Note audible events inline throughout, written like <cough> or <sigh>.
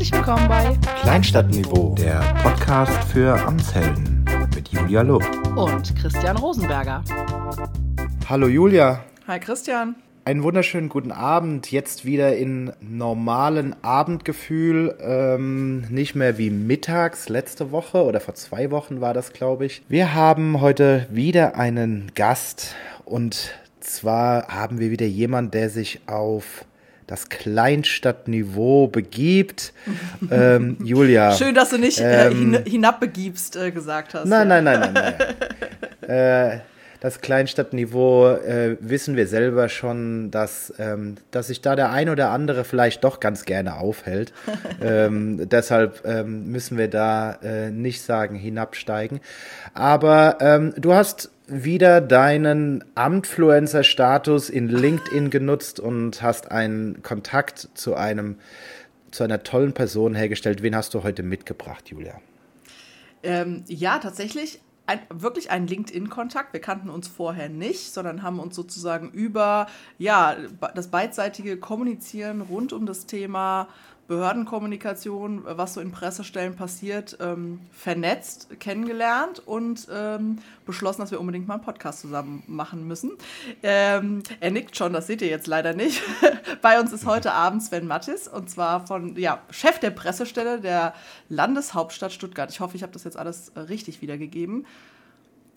Herzlich willkommen bei Kleinstadtniveau, der Podcast für Amtshelden mit Julia Lob und Christian Rosenberger. Hallo Julia. Hi Christian. Einen wunderschönen guten Abend. Jetzt wieder in normalen Abendgefühl. Ähm, nicht mehr wie mittags letzte Woche oder vor zwei Wochen war das, glaube ich. Wir haben heute wieder einen Gast und zwar haben wir wieder jemanden, der sich auf das Kleinstadtniveau begibt. <laughs> ähm, Julia. Schön, dass du nicht äh, ähm, hinabbegibst äh, gesagt hast. Nein, ja. nein, nein, nein, nein. <laughs> äh, das Kleinstadtniveau äh, wissen wir selber schon, dass, ähm, dass sich da der ein oder andere vielleicht doch ganz gerne aufhält. <laughs> ähm, deshalb ähm, müssen wir da äh, nicht sagen hinabsteigen. Aber ähm, du hast wieder deinen Amtfluencer-Status in LinkedIn genutzt und hast einen Kontakt zu einem zu einer tollen Person hergestellt. Wen hast du heute mitgebracht, Julia? Ähm, ja, tatsächlich ein, wirklich ein LinkedIn-Kontakt. Wir kannten uns vorher nicht, sondern haben uns sozusagen über ja, das beidseitige Kommunizieren rund um das Thema Behördenkommunikation, was so in Pressestellen passiert, ähm, vernetzt, kennengelernt und ähm, beschlossen, dass wir unbedingt mal einen Podcast zusammen machen müssen. Ähm, er nickt schon, das seht ihr jetzt leider nicht. <laughs> Bei uns ist heute Abend Sven Mattis und zwar von ja, Chef der Pressestelle der Landeshauptstadt Stuttgart. Ich hoffe, ich habe das jetzt alles äh, richtig wiedergegeben.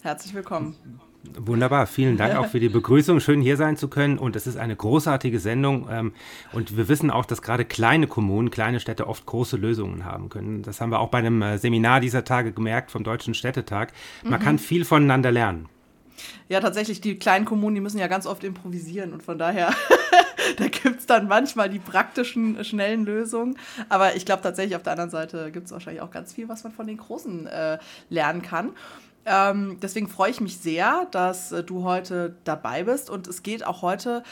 Herzlich willkommen. Wunderbar, vielen Dank auch für die Begrüßung. Schön hier sein zu können und es ist eine großartige Sendung ähm, und wir wissen auch, dass gerade kleine Kommunen, kleine Städte oft große Lösungen haben können. Das haben wir auch bei einem äh, Seminar dieser Tage gemerkt vom Deutschen Städtetag. Man mhm. kann viel voneinander lernen. Ja, tatsächlich, die kleinen Kommunen, die müssen ja ganz oft improvisieren und von daher, <laughs> da gibt es dann manchmal die praktischen, schnellen Lösungen. Aber ich glaube tatsächlich, auf der anderen Seite gibt es wahrscheinlich auch ganz viel, was man von den Großen äh, lernen kann. Ähm, deswegen freue ich mich sehr, dass äh, du heute dabei bist. Und es geht auch heute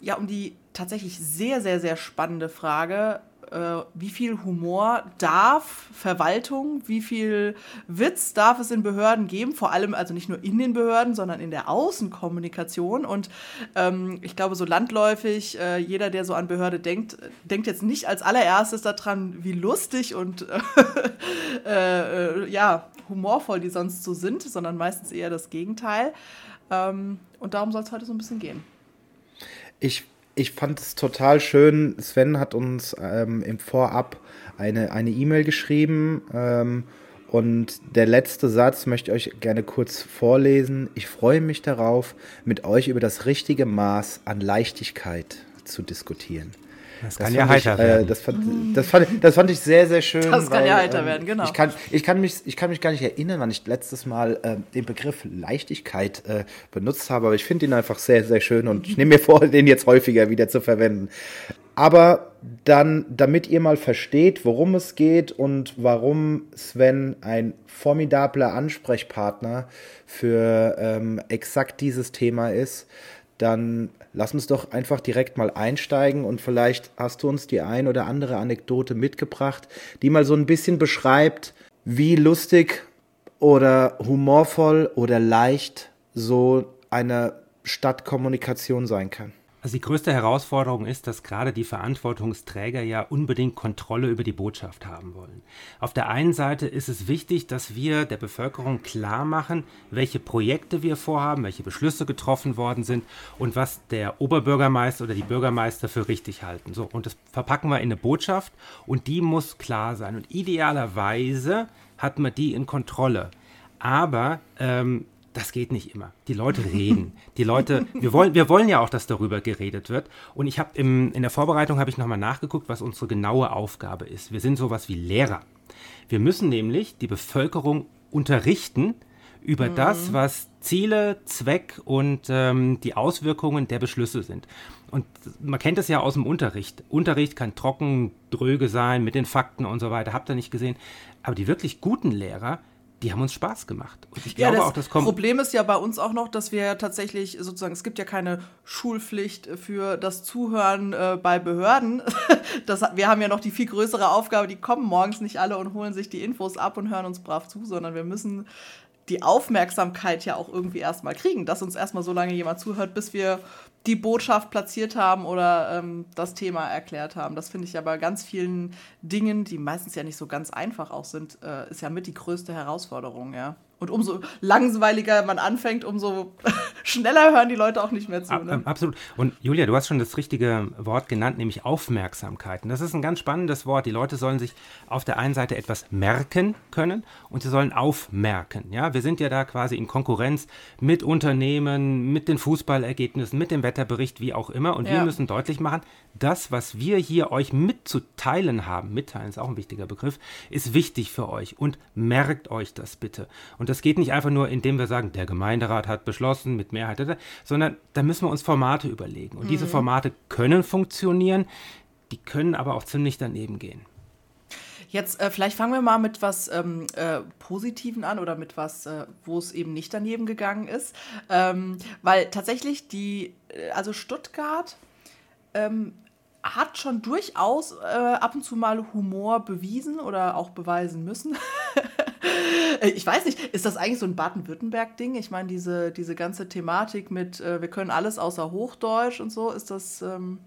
ja um die tatsächlich sehr, sehr, sehr spannende Frage, äh, wie viel Humor darf Verwaltung, wie viel Witz darf es in Behörden geben, vor allem also nicht nur in den Behörden, sondern in der Außenkommunikation. Und ähm, ich glaube, so landläufig, äh, jeder, der so an Behörde denkt, denkt jetzt nicht als allererstes daran, wie lustig und <laughs> äh, äh, ja, humorvoll die sonst so sind, sondern meistens eher das Gegenteil. Ähm, und darum soll es heute so ein bisschen gehen. Ich ich fand es total schön. Sven hat uns ähm, im Vorab eine E-Mail e geschrieben. Ähm, und der letzte Satz möchte ich euch gerne kurz vorlesen. Ich freue mich darauf, mit euch über das richtige Maß an Leichtigkeit zu diskutieren. Das kann das ja heiter ich, äh, werden. das, fand, das, fand, das fand ich sehr, sehr schön. Das kann weil, ja heiter ähm, werden, genau. Ich kann, ich, kann mich, ich kann mich gar nicht erinnern, wann ich letztes Mal äh, den Begriff Leichtigkeit äh, benutzt habe, aber ich finde ihn einfach sehr, sehr schön und ich nehme mir vor, <laughs> den jetzt häufiger wieder zu verwenden. Aber dann, damit ihr mal versteht, worum es geht und warum Sven ein formidabler Ansprechpartner für ähm, exakt dieses Thema ist, dann lass uns doch einfach direkt mal einsteigen und vielleicht hast du uns die ein oder andere Anekdote mitgebracht, die mal so ein bisschen beschreibt, wie lustig oder humorvoll oder leicht so eine Stadtkommunikation sein kann. Also die größte Herausforderung ist, dass gerade die Verantwortungsträger ja unbedingt Kontrolle über die Botschaft haben wollen. Auf der einen Seite ist es wichtig, dass wir der Bevölkerung klar machen, welche Projekte wir vorhaben, welche Beschlüsse getroffen worden sind und was der Oberbürgermeister oder die Bürgermeister für richtig halten. So, und das verpacken wir in eine Botschaft und die muss klar sein. Und idealerweise hat man die in Kontrolle. Aber ähm, das geht nicht immer. Die Leute reden. Die Leute, wir wollen, wir wollen ja auch, dass darüber geredet wird. Und ich habe in der Vorbereitung habe ich nochmal nachgeguckt, was unsere genaue Aufgabe ist. Wir sind sowas wie Lehrer. Wir müssen nämlich die Bevölkerung unterrichten über mhm. das, was Ziele, Zweck und ähm, die Auswirkungen der Beschlüsse sind. Und man kennt es ja aus dem Unterricht. Unterricht kann trocken, dröge sein mit den Fakten und so weiter. Habt ihr nicht gesehen? Aber die wirklich guten Lehrer, die haben uns Spaß gemacht. Und ich ja, glaube das auch, das kommt. Problem ist ja bei uns auch noch, dass wir tatsächlich sozusagen, es gibt ja keine Schulpflicht für das Zuhören äh, bei Behörden. <laughs> Das, wir haben ja noch die viel größere Aufgabe, die kommen morgens nicht alle und holen sich die Infos ab und hören uns brav zu, sondern wir müssen die Aufmerksamkeit ja auch irgendwie erstmal kriegen, dass uns erstmal so lange jemand zuhört, bis wir die Botschaft platziert haben oder ähm, das Thema erklärt haben. Das finde ich ja bei ganz vielen Dingen, die meistens ja nicht so ganz einfach auch sind, äh, ist ja mit die größte Herausforderung, ja. Und umso langweiliger man anfängt, umso <laughs> schneller hören die Leute auch nicht mehr zu. Ne? Absolut. Und Julia, du hast schon das richtige Wort genannt, nämlich Aufmerksamkeit. Und das ist ein ganz spannendes Wort. Die Leute sollen sich auf der einen Seite etwas merken können und sie sollen aufmerken. Ja, wir sind ja da quasi in Konkurrenz mit Unternehmen, mit den Fußballergebnissen, mit dem Wetterbericht, wie auch immer. Und ja. wir müssen deutlich machen, das, was wir hier euch mitzuteilen haben, mitteilen ist auch ein wichtiger Begriff, ist wichtig für euch. Und merkt euch das bitte. Und und das geht nicht einfach nur, indem wir sagen, der Gemeinderat hat beschlossen mit Mehrheit, sondern da müssen wir uns Formate überlegen. Und mhm. diese Formate können funktionieren, die können aber auch ziemlich daneben gehen. Jetzt äh, vielleicht fangen wir mal mit was ähm, äh, Positiven an oder mit was, äh, wo es eben nicht daneben gegangen ist. Ähm, weil tatsächlich die, äh, also Stuttgart ähm, hat schon durchaus äh, ab und zu mal Humor bewiesen oder auch beweisen müssen. <laughs> Äh, ich weiß nicht, ist das eigentlich so ein Baden-Württemberg-Ding? Ich meine, diese, diese ganze Thematik mit, äh, wir können alles außer Hochdeutsch und so, ist das. Ähm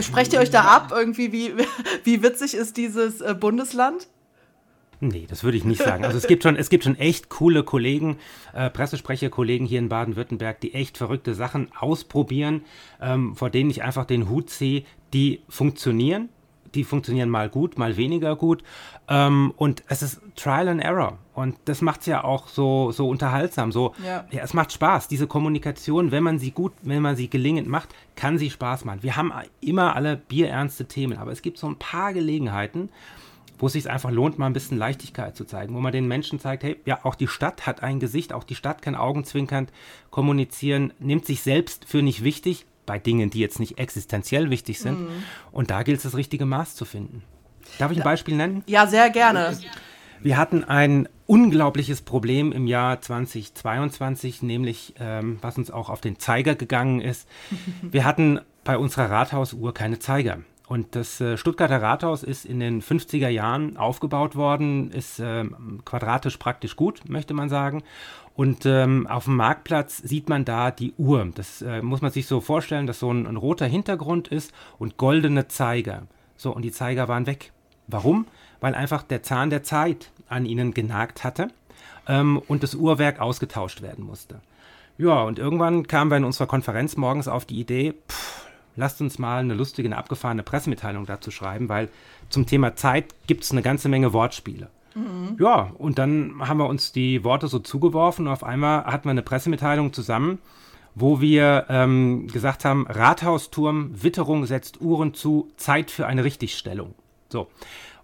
Sprecht ihr euch da ab, irgendwie, wie, <laughs> wie witzig ist dieses äh, Bundesland? Nee, das würde ich nicht sagen. Also es gibt schon, es gibt schon echt coole Kollegen, äh, Pressesprecherkollegen hier in Baden-Württemberg, die echt verrückte Sachen ausprobieren, ähm, vor denen ich einfach den Hut ziehe, die funktionieren die funktionieren mal gut, mal weniger gut. Ähm, und es ist Trial and Error. Und das macht es ja auch so, so unterhaltsam. So, ja. ja. es macht Spaß. Diese Kommunikation, wenn man sie gut, wenn man sie gelingend macht, kann sie Spaß machen. Wir haben immer alle bierernste Themen, aber es gibt so ein paar Gelegenheiten, wo es sich einfach lohnt, mal ein bisschen Leichtigkeit zu zeigen, wo man den Menschen zeigt, hey, ja, auch die Stadt hat ein Gesicht, auch die Stadt kann augenzwinkernd kommunizieren, nimmt sich selbst für nicht wichtig, bei Dingen, die jetzt nicht existenziell wichtig sind. Mhm. Und da gilt es, das richtige Maß zu finden. Darf ich ein Beispiel nennen? Ja, sehr gerne. Wir hatten ein unglaubliches Problem im Jahr 2022, nämlich ähm, was uns auch auf den Zeiger gegangen ist. <laughs> Wir hatten bei unserer Rathausuhr keine Zeiger. Und das äh, Stuttgarter Rathaus ist in den 50er Jahren aufgebaut worden, ist äh, quadratisch praktisch gut, möchte man sagen. Und ähm, auf dem Marktplatz sieht man da die Uhr. Das äh, muss man sich so vorstellen, dass so ein, ein, roter Hintergrund ist und goldene Zeiger. So, und die Zeiger waren weg. Warum? Weil einfach der Zahn der Zeit an ihnen genagt hatte ähm, und das Uhrwerk ausgetauscht werden musste. Ja, und irgendwann kamen wir in unserer Konferenz morgens auf die Idee, pff, lasst uns mal eine lustige, eine abgefahrene Pressemitteilung dazu schreiben, weil zum Thema Zeit gibt es eine ganze Menge Wortspiele. Mhm. Ja, und dann haben wir uns die Worte so zugeworfen und auf einmal hatten wir eine Pressemitteilung zusammen, wo wir ähm, gesagt haben, Rathausturm, Witterung setzt Uhren zu, Zeit für eine Richtigstellung. So.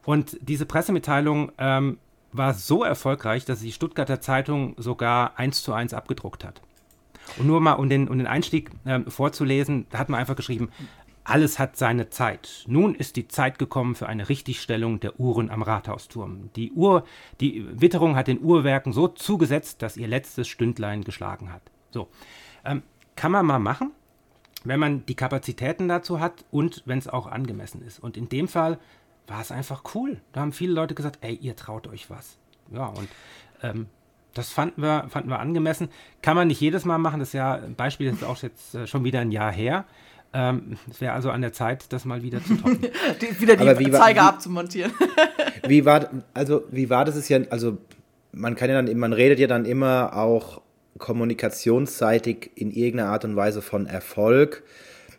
Und diese Pressemitteilung ähm, war so erfolgreich, dass die Stuttgarter Zeitung sogar eins zu eins abgedruckt hat. Und nur mal, um den, um den Einstieg ähm, vorzulesen, da hat man einfach geschrieben, alles hat seine Zeit. Nun ist die Zeit gekommen für eine Richtigstellung der Uhren am Rathausturm. Die Uhr, die Witterung hat den Uhrwerken so zugesetzt, dass ihr letztes Stündlein geschlagen hat. So. Ähm, kann man mal machen, wenn man die Kapazitäten dazu hat und wenn es auch angemessen ist. Und in dem Fall war es einfach cool. Da haben viele Leute gesagt, ey, ihr traut euch was. Ja, und ähm, das fanden wir, fanden wir angemessen. Kann man nicht jedes Mal machen. Das ja, Beispiel ist auch jetzt äh, schon wieder ein Jahr her. Ähm, es wäre also an der Zeit, das mal wieder zu toppen. <laughs> die, wieder die Zeiger war, abzumontieren. <laughs> wie war, also, wie war das? Ist ja, also, man kann ja dann, man redet ja dann immer auch kommunikationsseitig in irgendeiner Art und Weise von Erfolg.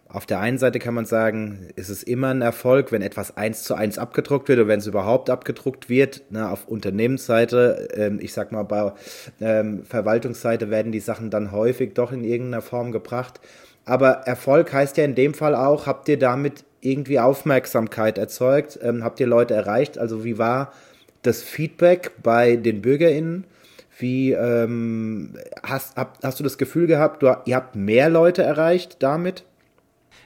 Auf der einen Seite kann man sagen, ist es immer ein Erfolg, wenn etwas eins zu eins abgedruckt wird oder wenn es überhaupt abgedruckt wird. Na, auf Unternehmensseite, ähm, ich sag mal, bei ähm, Verwaltungsseite werden die Sachen dann häufig doch in irgendeiner Form gebracht. Aber Erfolg heißt ja in dem Fall auch, habt ihr damit irgendwie Aufmerksamkeit erzeugt? Ähm, habt ihr Leute erreicht? Also wie war das Feedback bei den BürgerInnen? Wie ähm, hast, hab, hast du das Gefühl gehabt, du, ihr habt mehr Leute erreicht damit?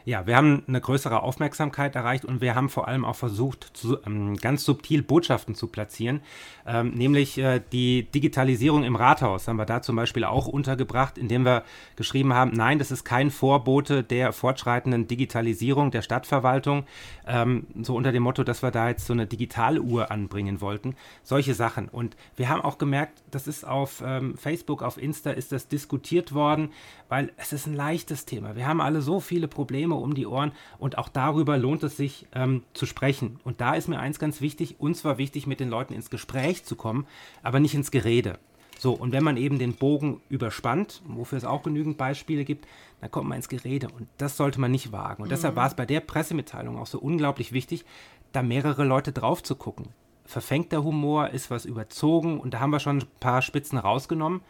Ja, wir haben eine größere Aufmerksamkeit erreicht und wir haben vor allem auch versucht, zu, ähm, ganz subtil Botschaften zu platzieren, ähm, nämlich äh, die Digitalisierung im Rathaus haben wir da zum Beispiel auch untergebracht, indem wir geschrieben haben, nein, das ist kein Vorbote der fortschreitenden Digitalisierung der Stadtverwaltung, ähm, so unter dem Motto, dass wir da jetzt so eine Digitaluhr anbringen wollten, solche Sachen. Und wir haben auch gemerkt, das ist auf ähm, Facebook, auf Insta ist das diskutiert worden, weil es ist ein leichtes Thema. Wir haben alle so viele Probleme Probleme um die Ohren und auch darüber lohnt es sich ähm, zu sprechen. Und da ist mir eins ganz wichtig, uns war wichtig, mit den Leuten ins Gespräch zu kommen, aber nicht ins Gerede. So, und wenn man eben den Bogen überspannt, wofür es auch genügend Beispiele gibt, dann kommt man ins Gerede und das sollte man nicht wagen. Und mhm. deshalb war es bei der Pressemitteilung auch so unglaublich wichtig, da mehrere Leute drauf zu gucken. Verfängt der Humor, ist was überzogen und da haben wir schon ein paar Spitzen rausgenommen.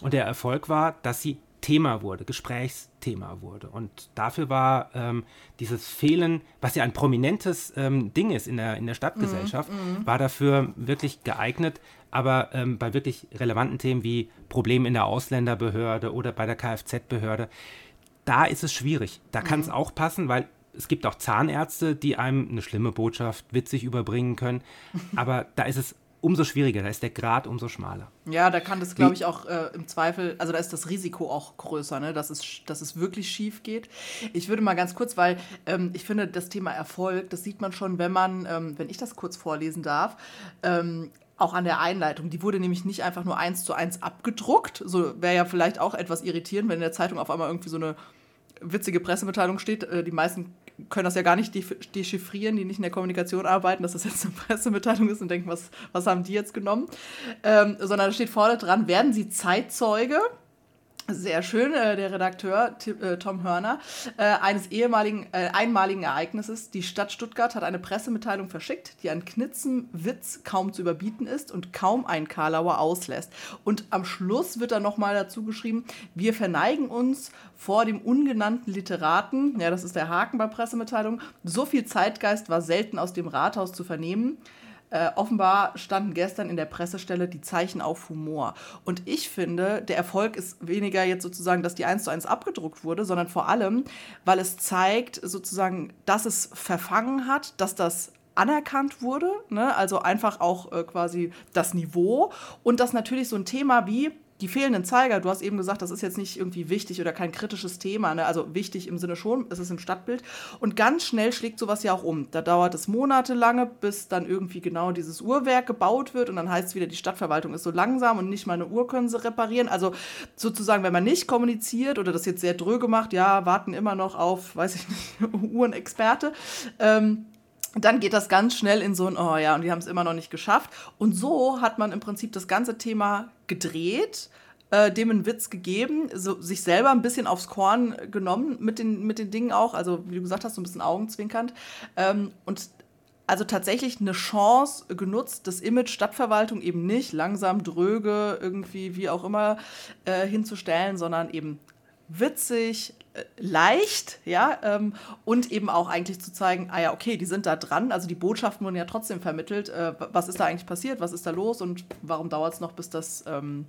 Und der Erfolg war, dass sie Thema wurde, Gesprächsthema wurde. Und dafür war ähm, dieses Fehlen, was ja ein prominentes ähm, Ding ist in der, in der Stadtgesellschaft, mm, mm. war dafür wirklich geeignet. Aber ähm, bei wirklich relevanten Themen wie Problemen in der Ausländerbehörde oder bei der Kfz-Behörde, da ist es schwierig. Da kann es mm. auch passen, weil es gibt auch Zahnärzte, die einem eine schlimme Botschaft witzig überbringen können. <laughs> Aber da ist es umso schwieriger, da ist der Grad umso schmaler. Ja, da kann das, glaube ich, auch äh, im Zweifel, also da ist das Risiko auch größer, ne? dass, es, dass es wirklich schief geht. Ich würde mal ganz kurz, weil ähm, ich finde, das Thema Erfolg, das sieht man schon, wenn man, ähm, wenn ich das kurz vorlesen darf, ähm, auch an der Einleitung. Die wurde nämlich nicht einfach nur eins zu eins abgedruckt. So wäre ja vielleicht auch etwas irritierend, wenn in der Zeitung auf einmal irgendwie so eine witzige Pressemitteilung steht. Äh, die meisten können das ja gar nicht dechiffrieren, die nicht in der Kommunikation arbeiten, dass das jetzt eine Pressemitteilung ist und denken, was, was haben die jetzt genommen? Ähm, sondern da steht vorne dran, werden sie Zeitzeuge sehr schön, äh, der Redakteur äh, Tom Hörner, äh, eines ehemaligen, äh, einmaligen Ereignisses. Die Stadt Stuttgart hat eine Pressemitteilung verschickt, die an Knitzenwitz kaum zu überbieten ist und kaum einen Karlauer auslässt. Und am Schluss wird dann nochmal dazu geschrieben, wir verneigen uns vor dem ungenannten Literaten, ja, das ist der Haken bei Pressemitteilungen, so viel Zeitgeist war selten aus dem Rathaus zu vernehmen. Äh, offenbar standen gestern in der Pressestelle die Zeichen auf Humor. Und ich finde, der Erfolg ist weniger jetzt sozusagen, dass die eins zu eins abgedruckt wurde, sondern vor allem, weil es zeigt sozusagen, dass es verfangen hat, dass das anerkannt wurde, ne? also einfach auch äh, quasi das Niveau und dass natürlich so ein Thema wie die fehlenden Zeiger, du hast eben gesagt, das ist jetzt nicht irgendwie wichtig oder kein kritisches Thema, ne? also wichtig im Sinne schon, es ist im Stadtbild. Und ganz schnell schlägt sowas ja auch um. Da dauert es monatelange, bis dann irgendwie genau dieses Uhrwerk gebaut wird und dann heißt es wieder, die Stadtverwaltung ist so langsam und nicht mal eine Uhr können sie reparieren. Also sozusagen, wenn man nicht kommuniziert oder das jetzt sehr dröge macht, ja, warten immer noch auf, weiß ich nicht, <laughs> Uhrenexperte. Ähm, dann geht das ganz schnell in so ein, oh ja, und die haben es immer noch nicht geschafft. Und so hat man im Prinzip das ganze Thema gedreht, äh, dem einen Witz gegeben, so, sich selber ein bisschen aufs Korn genommen mit den, mit den Dingen auch, also wie du gesagt hast, so ein bisschen augenzwinkernd. Ähm, und also tatsächlich eine Chance genutzt, das Image Stadtverwaltung eben nicht langsam, dröge, irgendwie, wie auch immer, äh, hinzustellen, sondern eben witzig, äh, leicht, ja, ähm, und eben auch eigentlich zu zeigen, ah ja, okay, die sind da dran, also die Botschaften wurden ja trotzdem vermittelt, äh, was ist da eigentlich passiert, was ist da los und warum dauert es noch, bis das, ähm,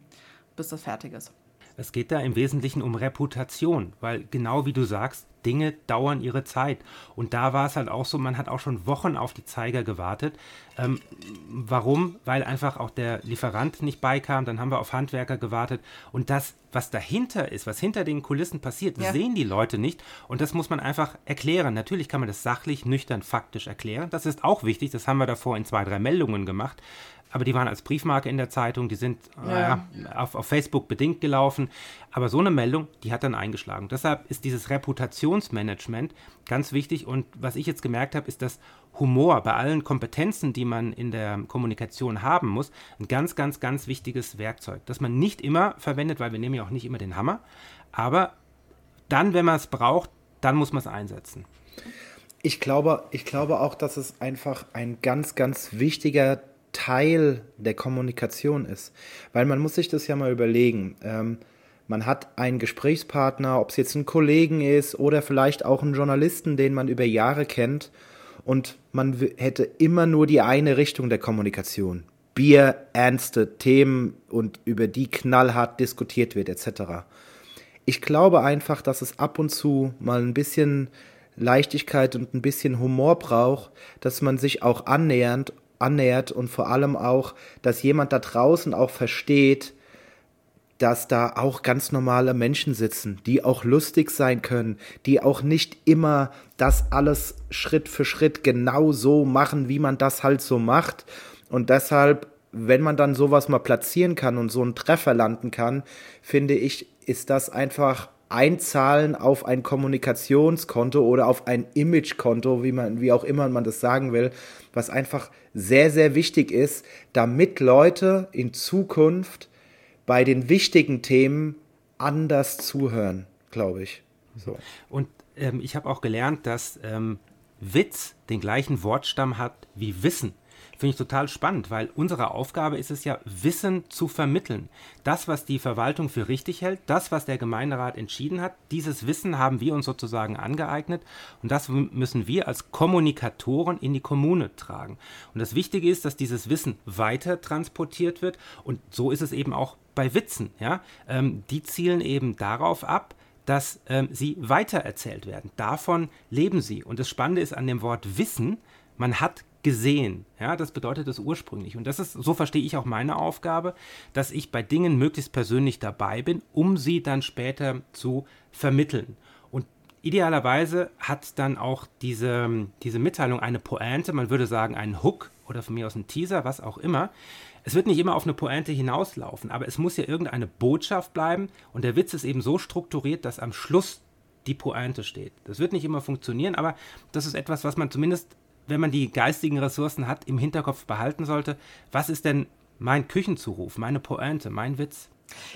bis das fertig ist. Es geht da im Wesentlichen um Reputation, weil genau wie du sagst, Dinge dauern ihre Zeit. Und da war es halt auch so, man hat auch schon Wochen auf die Zeiger gewartet. Ähm, warum? Weil einfach auch der Lieferant nicht beikam, dann haben wir auf Handwerker gewartet. Und das, was dahinter ist, was hinter den Kulissen passiert, ja. sehen die Leute nicht. Und das muss man einfach erklären. Natürlich kann man das sachlich, nüchtern, faktisch erklären. Das ist auch wichtig. Das haben wir davor in zwei, drei Meldungen gemacht aber die waren als Briefmarke in der Zeitung, die sind ja. äh, auf, auf Facebook bedingt gelaufen. Aber so eine Meldung, die hat dann eingeschlagen. Deshalb ist dieses Reputationsmanagement ganz wichtig. Und was ich jetzt gemerkt habe, ist, dass Humor bei allen Kompetenzen, die man in der Kommunikation haben muss, ein ganz, ganz, ganz wichtiges Werkzeug, das man nicht immer verwendet, weil wir nehmen ja auch nicht immer den Hammer. Aber dann, wenn man es braucht, dann muss man es einsetzen. Ich glaube, ich glaube auch, dass es einfach ein ganz, ganz wichtiger Teil der Kommunikation ist. Weil man muss sich das ja mal überlegen. Ähm, man hat einen Gesprächspartner, ob es jetzt ein Kollegen ist oder vielleicht auch einen Journalisten, den man über Jahre kennt. Und man hätte immer nur die eine Richtung der Kommunikation. Bier, ernste Themen und über die knallhart diskutiert wird etc. Ich glaube einfach, dass es ab und zu mal ein bisschen Leichtigkeit und ein bisschen Humor braucht, dass man sich auch annähernd, annähert und vor allem auch, dass jemand da draußen auch versteht, dass da auch ganz normale Menschen sitzen, die auch lustig sein können, die auch nicht immer das alles Schritt für Schritt genau so machen, wie man das halt so macht. Und deshalb, wenn man dann sowas mal platzieren kann und so einen Treffer landen kann, finde ich, ist das einfach einzahlen auf ein Kommunikationskonto oder auf ein Imagekonto, wie man, wie auch immer man das sagen will, was einfach sehr, sehr wichtig ist, damit Leute in Zukunft bei den wichtigen Themen anders zuhören, glaube ich. So. Und ähm, ich habe auch gelernt, dass ähm, Witz den gleichen Wortstamm hat wie Wissen. Finde ich total spannend, weil unsere Aufgabe ist es ja, Wissen zu vermitteln. Das, was die Verwaltung für richtig hält, das, was der Gemeinderat entschieden hat, dieses Wissen haben wir uns sozusagen angeeignet und das müssen wir als Kommunikatoren in die Kommune tragen. Und das Wichtige ist, dass dieses Wissen weiter transportiert wird und so ist es eben auch bei Witzen. Ja? Ähm, die zielen eben darauf ab, dass ähm, sie weitererzählt werden. Davon leben sie. Und das Spannende ist an dem Wort Wissen, man hat gesehen. Ja, das bedeutet es ursprünglich. Und das ist, so verstehe ich auch meine Aufgabe, dass ich bei Dingen möglichst persönlich dabei bin, um sie dann später zu vermitteln. Und idealerweise hat dann auch diese, diese Mitteilung eine Pointe, man würde sagen einen Hook oder von mir aus ein Teaser, was auch immer. Es wird nicht immer auf eine Pointe hinauslaufen, aber es muss ja irgendeine Botschaft bleiben und der Witz ist eben so strukturiert, dass am Schluss die Pointe steht. Das wird nicht immer funktionieren, aber das ist etwas, was man zumindest wenn man die geistigen Ressourcen hat, im Hinterkopf behalten sollte, was ist denn mein Küchenzuruf, meine Pointe, mein Witz?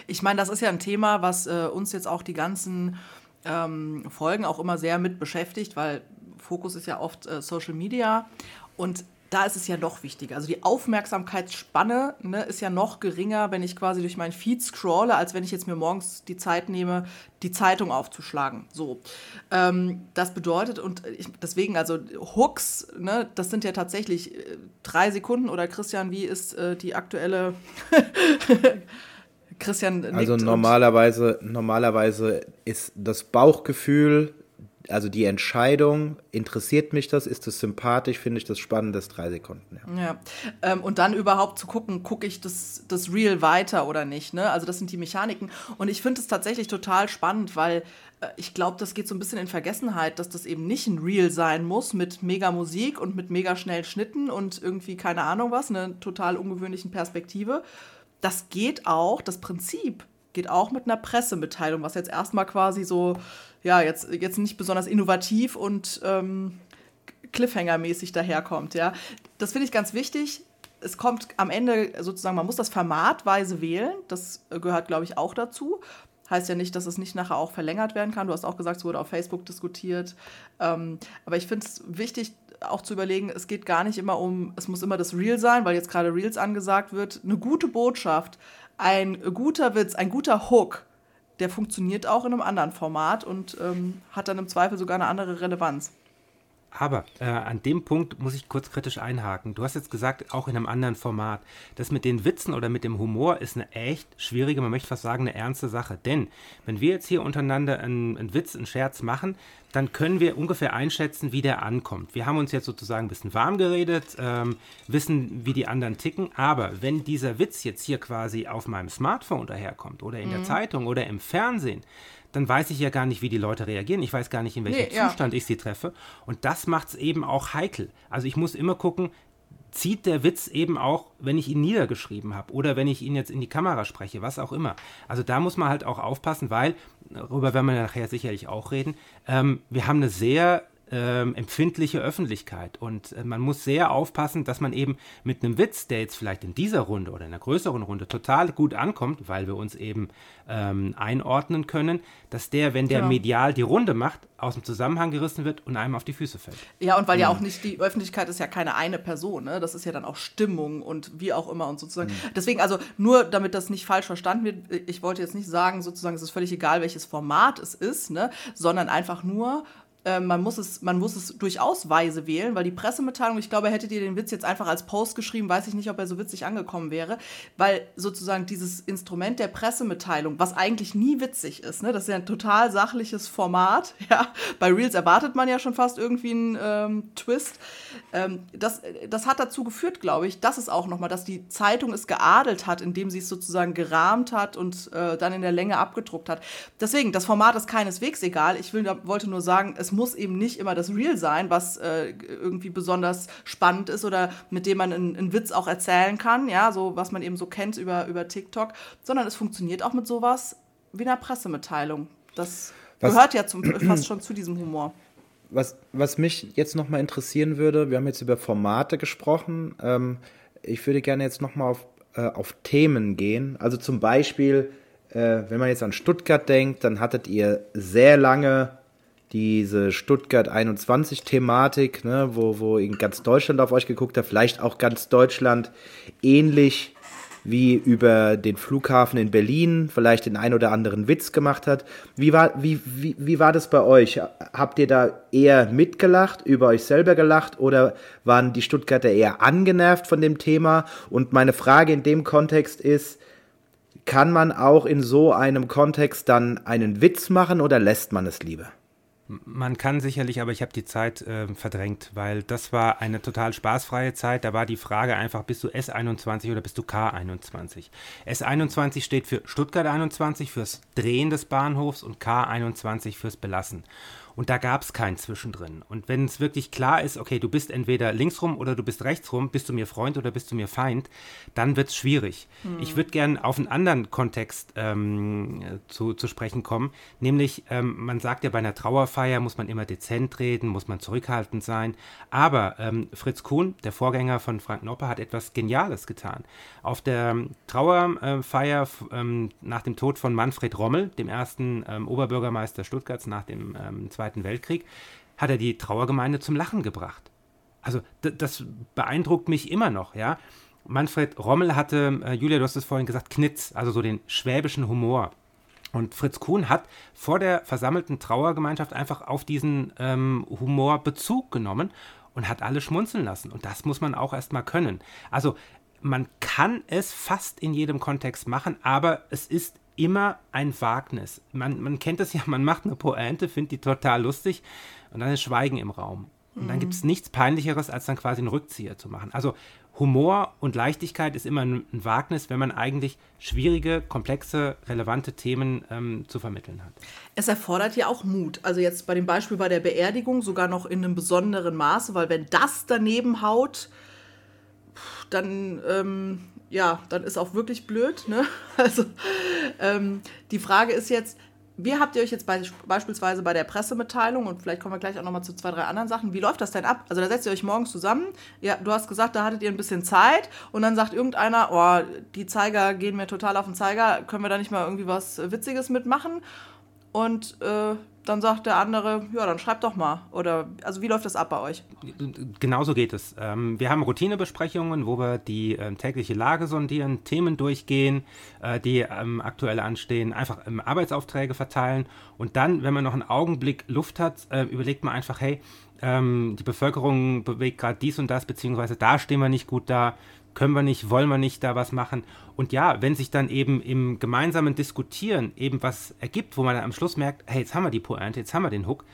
Ich meine, das ist ja ein Thema, was äh, uns jetzt auch die ganzen ähm, Folgen auch immer sehr mit beschäftigt, weil Fokus ist ja oft äh, Social Media. Und da ist es ja noch wichtiger. Also die Aufmerksamkeitsspanne ne, ist ja noch geringer, wenn ich quasi durch meinen Feed scrolle, als wenn ich jetzt mir morgens die Zeit nehme, die Zeitung aufzuschlagen. So, ähm, das bedeutet und ich, deswegen also Hooks, ne, das sind ja tatsächlich äh, drei Sekunden oder Christian, wie ist äh, die aktuelle? <laughs> Christian also normalerweise normalerweise ist das Bauchgefühl also die Entscheidung, interessiert mich das, ist es sympathisch, finde ich das spannend, das drei Sekunden. Ja, ja. Ähm, und dann überhaupt zu gucken, gucke ich das, das Real weiter oder nicht. Ne? Also das sind die Mechaniken. Und ich finde es tatsächlich total spannend, weil äh, ich glaube, das geht so ein bisschen in Vergessenheit, dass das eben nicht ein Real sein muss mit mega Musik und mit mega schnellen Schnitten und irgendwie keine Ahnung was, einer total ungewöhnlichen Perspektive. Das geht auch, das Prinzip geht auch mit einer Pressemitteilung, was jetzt erstmal quasi so ja, jetzt, jetzt nicht besonders innovativ und ähm, Cliffhanger-mäßig daherkommt. Ja. Das finde ich ganz wichtig. Es kommt am Ende sozusagen, man muss das formatweise wählen. Das gehört, glaube ich, auch dazu. Heißt ja nicht, dass es nicht nachher auch verlängert werden kann. Du hast auch gesagt, es wurde auf Facebook diskutiert. Ähm, aber ich finde es wichtig, auch zu überlegen, es geht gar nicht immer um, es muss immer das Real sein, weil jetzt gerade Reels angesagt wird. Eine gute Botschaft, ein guter Witz, ein guter Hook der funktioniert auch in einem anderen Format und ähm, hat dann im Zweifel sogar eine andere Relevanz. Aber äh, an dem Punkt muss ich kurz kritisch einhaken. Du hast jetzt gesagt, auch in einem anderen Format. Das mit den Witzen oder mit dem Humor ist eine echt schwierige, man möchte fast sagen, eine ernste Sache. Denn wenn wir jetzt hier untereinander einen, einen Witz, einen Scherz machen, dann können wir ungefähr einschätzen, wie der ankommt. Wir haben uns jetzt sozusagen ein bisschen warm geredet, ähm, wissen, wie die anderen ticken. Aber wenn dieser Witz jetzt hier quasi auf meinem Smartphone daherkommt oder in mhm. der Zeitung oder im Fernsehen, dann weiß ich ja gar nicht, wie die Leute reagieren. Ich weiß gar nicht, in welchem nee, Zustand ja. ich sie treffe. Und das macht es eben auch heikel. Also ich muss immer gucken, zieht der Witz eben auch, wenn ich ihn niedergeschrieben habe oder wenn ich ihn jetzt in die Kamera spreche, was auch immer. Also da muss man halt auch aufpassen, weil, darüber werden wir nachher sicherlich auch reden, ähm, wir haben eine sehr ähm, empfindliche Öffentlichkeit. Und äh, man muss sehr aufpassen, dass man eben mit einem Witz, der jetzt vielleicht in dieser Runde oder in einer größeren Runde total gut ankommt, weil wir uns eben ähm, einordnen können, dass der, wenn der genau. medial die Runde macht, aus dem Zusammenhang gerissen wird und einem auf die Füße fällt. Ja, und weil mhm. ja auch nicht die Öffentlichkeit ist ja keine eine Person, ne? das ist ja dann auch Stimmung und wie auch immer und sozusagen. Mhm. Deswegen, also nur damit das nicht falsch verstanden wird, ich wollte jetzt nicht sagen, sozusagen, es ist völlig egal, welches Format es ist, ne? sondern einfach nur, äh, man, muss es, man muss es durchaus weise wählen, weil die Pressemitteilung, ich glaube, hättet ihr den Witz jetzt einfach als Post geschrieben, weiß ich nicht, ob er so witzig angekommen wäre, weil sozusagen dieses Instrument der Pressemitteilung, was eigentlich nie witzig ist, ne, das ist ja ein total sachliches Format, <laughs> ja, bei Reels erwartet man ja schon fast irgendwie einen ähm, Twist, ähm, das, das hat dazu geführt, glaube ich, dass es auch nochmal, dass die Zeitung es geadelt hat, indem sie es sozusagen gerahmt hat und äh, dann in der Länge abgedruckt hat. Deswegen, das Format ist keineswegs egal. Ich will, wollte nur sagen, es muss eben nicht immer das Real sein, was äh, irgendwie besonders spannend ist oder mit dem man einen, einen, Witz auch erzählen kann, ja, so was man eben so kennt über, über TikTok, sondern es funktioniert auch mit sowas wie einer Pressemitteilung. Das was? gehört ja zum, fast schon zu diesem Humor. Was, was mich jetzt nochmal interessieren würde, wir haben jetzt über Formate gesprochen. Ähm, ich würde gerne jetzt nochmal auf, äh, auf Themen gehen. Also zum Beispiel, äh, wenn man jetzt an Stuttgart denkt, dann hattet ihr sehr lange diese Stuttgart 21-Thematik, ne, wo, wo in ganz Deutschland auf euch geguckt hat, vielleicht auch ganz Deutschland ähnlich wie über den Flughafen in Berlin vielleicht den ein oder anderen Witz gemacht hat. Wie war, wie, wie, wie war das bei euch? Habt ihr da eher mitgelacht, über euch selber gelacht oder waren die Stuttgarter eher angenervt von dem Thema? Und meine Frage in dem Kontext ist, kann man auch in so einem Kontext dann einen Witz machen oder lässt man es lieber? Man kann sicherlich, aber ich habe die Zeit äh, verdrängt, weil das war eine total spaßfreie Zeit. Da war die Frage einfach, bist du S21 oder bist du K21? S21 steht für Stuttgart 21, fürs Drehen des Bahnhofs und K21 fürs Belassen. Und da gab es kein Zwischendrin. Und wenn es wirklich klar ist, okay, du bist entweder linksrum oder du bist rechtsrum, bist du mir Freund oder bist du mir Feind, dann wird es schwierig. Mhm. Ich würde gerne auf einen anderen Kontext ähm, zu, zu sprechen kommen, nämlich ähm, man sagt ja, bei einer Trauerfeier muss man immer dezent reden, muss man zurückhaltend sein. Aber ähm, Fritz Kuhn, der Vorgänger von Frank Nopper, hat etwas Geniales getan. Auf der Trauerfeier ähm, nach dem Tod von Manfred Rommel, dem ersten ähm, Oberbürgermeister Stuttgarts nach dem ähm, Zweiten Zweiten Weltkrieg, hat er die Trauergemeinde zum Lachen gebracht. Also das beeindruckt mich immer noch, ja. Manfred Rommel hatte, äh, Julia, du hast es vorhin gesagt, Knitz, also so den schwäbischen Humor. Und Fritz Kuhn hat vor der versammelten Trauergemeinschaft einfach auf diesen ähm, Humor Bezug genommen und hat alle schmunzeln lassen. Und das muss man auch erstmal können. Also man kann es fast in jedem Kontext machen, aber es ist immer ein Wagnis. Man, man kennt das ja, <laughs> man macht eine Pointe, findet die total lustig und dann ist Schweigen im Raum. Und dann mhm. gibt es nichts Peinlicheres, als dann quasi einen Rückzieher zu machen. Also Humor und Leichtigkeit ist immer ein, ein Wagnis, wenn man eigentlich schwierige, komplexe, relevante Themen ähm, zu vermitteln hat. Es erfordert ja auch Mut. Also jetzt bei dem Beispiel bei der Beerdigung sogar noch in einem besonderen Maße, weil wenn das daneben haut, dann ähm, ja, dann ist auch wirklich blöd. Ne? <laughs> Also ähm, die Frage ist jetzt, wie habt ihr euch jetzt bei, beispielsweise bei der Pressemitteilung und vielleicht kommen wir gleich auch nochmal zu zwei, drei anderen Sachen, wie läuft das denn ab? Also da setzt ihr euch morgens zusammen, ja, du hast gesagt, da hattet ihr ein bisschen Zeit und dann sagt irgendeiner, oh, die Zeiger gehen mir total auf den Zeiger, können wir da nicht mal irgendwie was Witziges mitmachen? Und äh, dann sagt der andere, ja, dann schreibt doch mal. Oder also wie läuft das ab bei euch? Genauso geht es. Ähm, wir haben Routinebesprechungen, wo wir die ähm, tägliche Lage sondieren, Themen durchgehen, äh, die ähm, aktuell anstehen, einfach Arbeitsaufträge verteilen. Und dann, wenn man noch einen Augenblick Luft hat, äh, überlegt man einfach, hey, die Bevölkerung bewegt gerade dies und das, beziehungsweise da stehen wir nicht gut da können wir nicht, wollen wir nicht da was machen. Und ja, wenn sich dann eben im gemeinsamen Diskutieren eben was ergibt, wo man dann am Schluss merkt, hey, jetzt haben wir die Pointe, jetzt haben wir den Hook,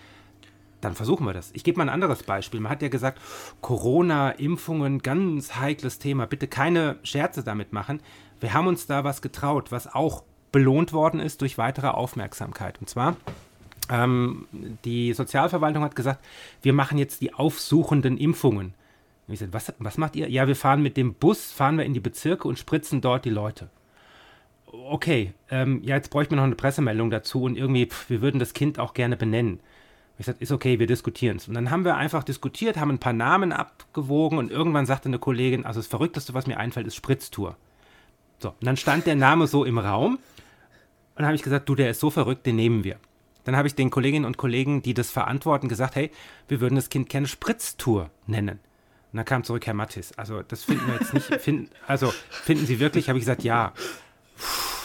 dann versuchen wir das. Ich gebe mal ein anderes Beispiel. Man hat ja gesagt, Corona, Impfungen, ganz heikles Thema. Bitte keine Scherze damit machen. Wir haben uns da was getraut, was auch belohnt worden ist durch weitere Aufmerksamkeit. Und zwar, ähm, die Sozialverwaltung hat gesagt, wir machen jetzt die aufsuchenden Impfungen. Und ich sagte, was, was macht ihr? Ja, wir fahren mit dem Bus, fahren wir in die Bezirke und spritzen dort die Leute. Okay, ähm, ja, jetzt bräuchten wir noch eine Pressemeldung dazu und irgendwie, pff, wir würden das Kind auch gerne benennen. Ich sagte, ist okay, wir diskutieren es. Und dann haben wir einfach diskutiert, haben ein paar Namen abgewogen und irgendwann sagte eine Kollegin, also das Verrückteste, was mir einfällt, ist Spritztour. So, und dann stand der Name so im Raum und dann habe ich gesagt, du, der ist so verrückt, den nehmen wir. Dann habe ich den Kolleginnen und Kollegen, die das verantworten, gesagt, hey, wir würden das Kind gerne Spritztour nennen. Und dann kam zurück Herr Mattis. Also das finden wir jetzt nicht. Find, also finden Sie wirklich? Habe ich gesagt, ja.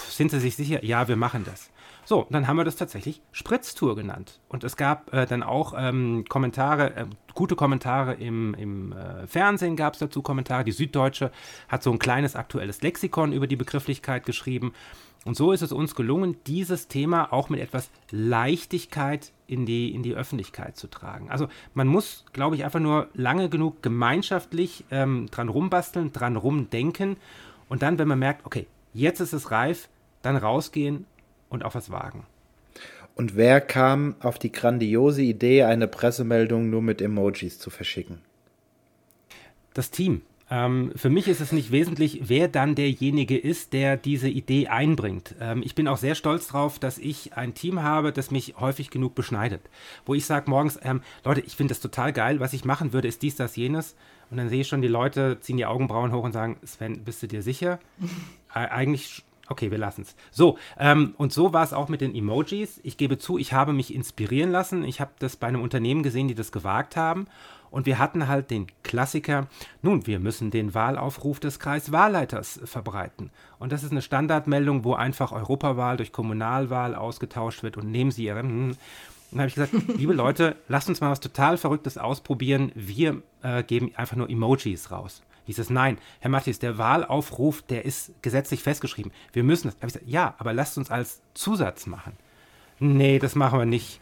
Sind Sie sich sicher? Ja, wir machen das. So, dann haben wir das tatsächlich Spritztour genannt. Und es gab äh, dann auch ähm, Kommentare, äh, gute Kommentare im, im äh, Fernsehen gab es dazu Kommentare. Die Süddeutsche hat so ein kleines aktuelles Lexikon über die Begrifflichkeit geschrieben. Und so ist es uns gelungen, dieses Thema auch mit etwas Leichtigkeit in die, in die Öffentlichkeit zu tragen. Also man muss, glaube ich, einfach nur lange genug gemeinschaftlich ähm, dran rumbasteln, dran rumdenken und dann, wenn man merkt, okay, jetzt ist es reif, dann rausgehen und auch was wagen. Und wer kam auf die grandiose Idee, eine Pressemeldung nur mit Emojis zu verschicken? Das Team. Ähm, für mich ist es nicht wesentlich, wer dann derjenige ist, der diese Idee einbringt. Ähm, ich bin auch sehr stolz darauf, dass ich ein Team habe, das mich häufig genug beschneidet. Wo ich sage morgens, ähm, Leute, ich finde das total geil, was ich machen würde, ist dies, das, jenes. Und dann sehe ich schon, die Leute ziehen die Augenbrauen hoch und sagen, Sven, bist du dir sicher? <laughs> Eigentlich Okay, wir lassen es. So, ähm, und so war es auch mit den Emojis. Ich gebe zu, ich habe mich inspirieren lassen. Ich habe das bei einem Unternehmen gesehen, die das gewagt haben. Und wir hatten halt den Klassiker, nun, wir müssen den Wahlaufruf des Kreiswahlleiters verbreiten. Und das ist eine Standardmeldung, wo einfach Europawahl durch Kommunalwahl ausgetauscht wird und nehmen Sie Ihre. Hm. Und dann habe ich gesagt, <laughs> liebe Leute, lasst uns mal was total Verrücktes ausprobieren. Wir äh, geben einfach nur Emojis raus. Hieß es, nein, Herr Matthias, der Wahlaufruf, der ist gesetzlich festgeschrieben. Wir müssen das. Habe ich gesagt, ja, aber lasst uns als Zusatz machen. Nee, das machen wir nicht.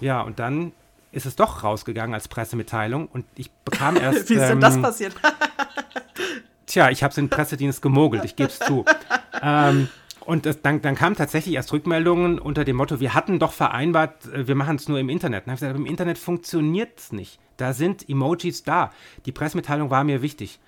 Ja, und dann ist es doch rausgegangen als Pressemitteilung und ich bekam <laughs> erst. Wie ist denn ähm, das passiert? <laughs> tja, ich habe es in den Pressedienst gemogelt, ich gebe es zu. <laughs> ähm, und das, dann, dann kamen tatsächlich erst Rückmeldungen unter dem Motto, wir hatten doch vereinbart, äh, wir machen es nur im Internet. Und ich gesagt, im Internet funktioniert es nicht. Da sind Emojis da. Die Pressemitteilung war mir wichtig.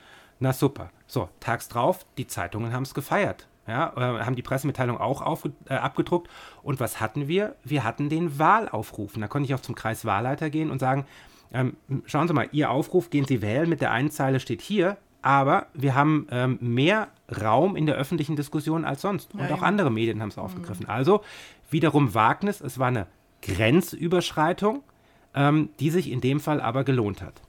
Na super. So, tags drauf, die Zeitungen haben es gefeiert. Ja, äh, haben die Pressemitteilung auch auf, äh, abgedruckt. Und was hatten wir? Wir hatten den Wahlaufruf. Da konnte ich auch zum Kreiswahlleiter gehen und sagen, ähm, schauen Sie mal, Ihr Aufruf, gehen Sie wählen, mit der einen Zeile steht hier, aber wir haben ähm, mehr Raum in der öffentlichen Diskussion als sonst. Und ja, auch andere Medien haben es aufgegriffen. Mhm. Also wiederum Wagnis, es war eine Grenzüberschreitung, ähm, die sich in dem Fall aber gelohnt hat.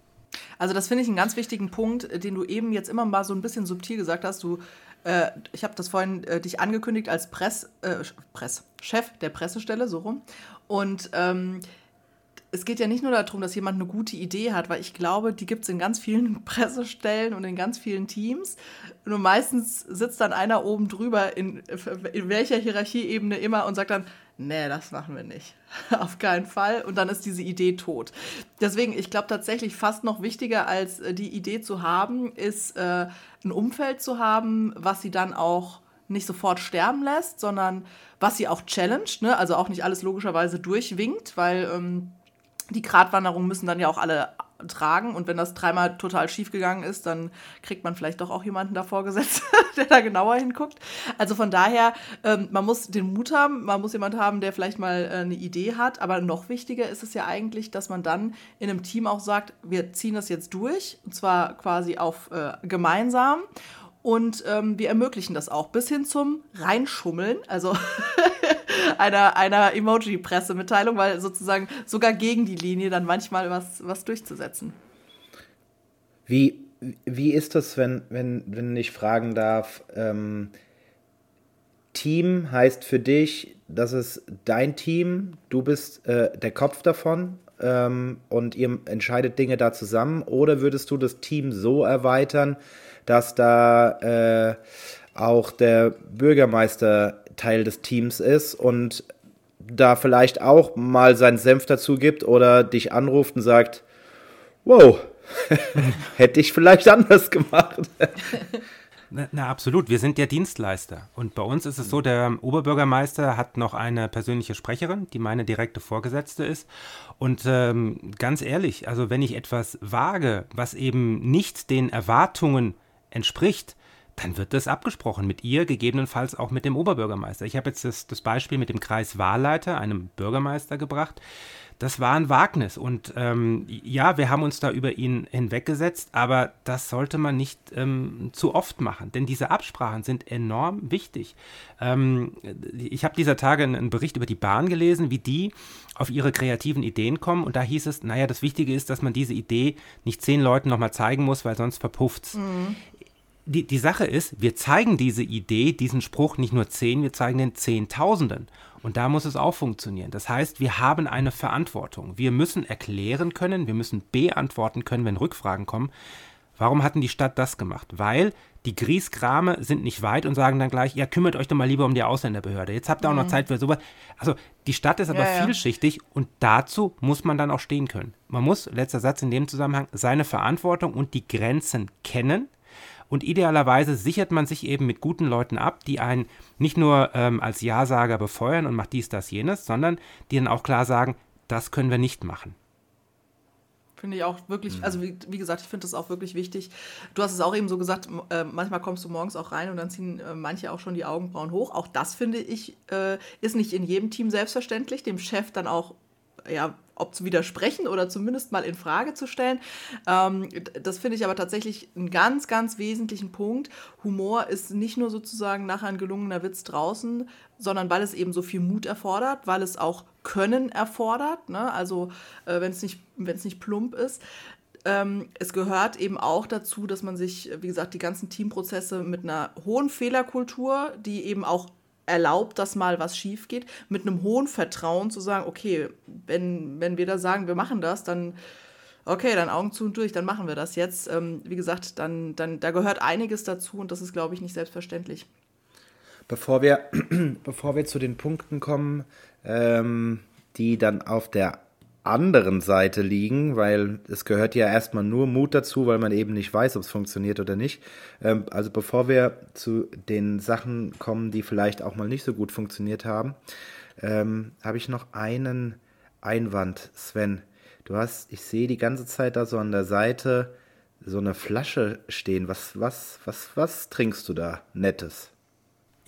Also das finde ich einen ganz wichtigen Punkt, den du eben jetzt immer mal so ein bisschen subtil gesagt hast. Du äh, ich habe das vorhin äh, dich angekündigt als Press, äh, Press, Chef der Pressestelle, so rum. Und ähm, es geht ja nicht nur darum, dass jemand eine gute Idee hat, weil ich glaube, die gibt es in ganz vielen <laughs> Pressestellen und in ganz vielen Teams. Nur meistens sitzt dann einer oben drüber, in, in welcher Hierarchieebene immer, und sagt dann, nee, das machen wir nicht. <laughs> Auf keinen Fall. Und dann ist diese Idee tot. Deswegen, ich glaube tatsächlich fast noch wichtiger als äh, die Idee zu haben, ist äh, ein Umfeld zu haben, was sie dann auch nicht sofort sterben lässt, sondern was sie auch challenged, ne? also auch nicht alles logischerweise durchwinkt, weil ähm, die Gratwanderungen müssen dann ja auch alle tragen. Und wenn das dreimal total schief gegangen ist, dann kriegt man vielleicht doch auch jemanden davor gesetzt, <laughs> der da genauer hinguckt. Also von daher, ähm, man muss den Mut haben, man muss jemanden haben, der vielleicht mal äh, eine Idee hat. Aber noch wichtiger ist es ja eigentlich, dass man dann in einem Team auch sagt, wir ziehen das jetzt durch, und zwar quasi auf äh, gemeinsam. Und ähm, wir ermöglichen das auch bis hin zum Reinschummeln, also <laughs> einer, einer Emoji-Pressemitteilung, weil sozusagen sogar gegen die Linie dann manchmal was, was durchzusetzen. Wie, wie ist das, wenn, wenn, wenn ich fragen darf? Ähm, Team heißt für dich, das ist dein Team, du bist äh, der Kopf davon ähm, und ihr entscheidet Dinge da zusammen, oder würdest du das Team so erweitern, dass da äh, auch der Bürgermeister Teil des Teams ist und da vielleicht auch mal seinen Senf dazu gibt oder dich anruft und sagt, wow, <laughs> hätte ich vielleicht anders gemacht. <laughs> Na, na, absolut. Wir sind ja Dienstleister. Und bei uns ist es so, der Oberbürgermeister hat noch eine persönliche Sprecherin, die meine direkte Vorgesetzte ist. Und ähm, ganz ehrlich, also wenn ich etwas wage, was eben nicht den Erwartungen entspricht, dann wird das abgesprochen mit ihr, gegebenenfalls auch mit dem Oberbürgermeister. Ich habe jetzt das, das, Beispiel mit dem Kreiswahlleiter, einem Bürgermeister, gebracht. Das war ein Wagnis und ähm, ja, wir haben uns da über ihn hinweggesetzt, aber das sollte man nicht ähm, zu oft machen, denn diese Absprachen sind enorm wichtig. Ähm, ich habe dieser Tage einen Bericht über die Bahn gelesen, wie die auf ihre kreativen Ideen kommen und da hieß es, naja, das Wichtige ist, dass man diese Idee nicht zehn Leuten nochmal zeigen muss, weil sonst verpufft's. Mhm die, die Sache ist, wir zeigen diese Idee, diesen Spruch nicht nur zehn, wir zeigen den Zehntausenden. Und da muss es auch funktionieren. Das heißt, wir haben eine Verantwortung. Wir müssen erklären können, wir müssen beantworten können, wenn Rückfragen kommen. Warum hatten die Stadt das gemacht? Weil die Griesgrame sind nicht weit und sagen dann gleich, ja, kümmert euch doch mal lieber um die Ausländerbehörde. Jetzt habt ihr auch noch mhm. Zeit für sowas. Also die Stadt ist aber ja, ja. vielschichtig und dazu muss man dann auch stehen können. Man muss, letzter Satz in dem Zusammenhang, seine Verantwortung und die Grenzen kennen. Und idealerweise sichert man sich eben mit guten Leuten ab, die einen nicht nur ähm, als Ja-Sager befeuern und macht dies, das, jenes, sondern die dann auch klar sagen, das können wir nicht machen. Finde ich auch wirklich, mhm. also wie, wie gesagt, ich finde das auch wirklich wichtig. Du hast es auch eben so gesagt, äh, manchmal kommst du morgens auch rein und dann ziehen äh, manche auch schon die Augenbrauen hoch. Auch das finde ich, äh, ist nicht in jedem Team selbstverständlich, dem Chef dann auch ja, ob zu widersprechen oder zumindest mal in Frage zu stellen. Ähm, das finde ich aber tatsächlich einen ganz, ganz wesentlichen Punkt. Humor ist nicht nur sozusagen nachher ein gelungener Witz draußen, sondern weil es eben so viel Mut erfordert, weil es auch Können erfordert. Ne? Also äh, wenn es nicht, nicht plump ist. Ähm, es gehört eben auch dazu, dass man sich, wie gesagt, die ganzen Teamprozesse mit einer hohen Fehlerkultur, die eben auch erlaubt, dass mal was schief geht, mit einem hohen Vertrauen zu sagen, okay, wenn, wenn wir da sagen, wir machen das, dann okay, dann Augen zu und durch, dann machen wir das jetzt. Ähm, wie gesagt, dann, dann, da gehört einiges dazu und das ist, glaube ich, nicht selbstverständlich. Bevor wir, <clears throat> bevor wir zu den Punkten kommen, ähm, die dann auf der anderen Seite liegen, weil es gehört ja erstmal nur Mut dazu, weil man eben nicht weiß, ob es funktioniert oder nicht. Ähm, also bevor wir zu den Sachen kommen, die vielleicht auch mal nicht so gut funktioniert haben, ähm, habe ich noch einen Einwand, Sven. Du hast, ich sehe die ganze Zeit da so an der Seite so eine Flasche stehen. Was, was, was, was trinkst du da Nettes?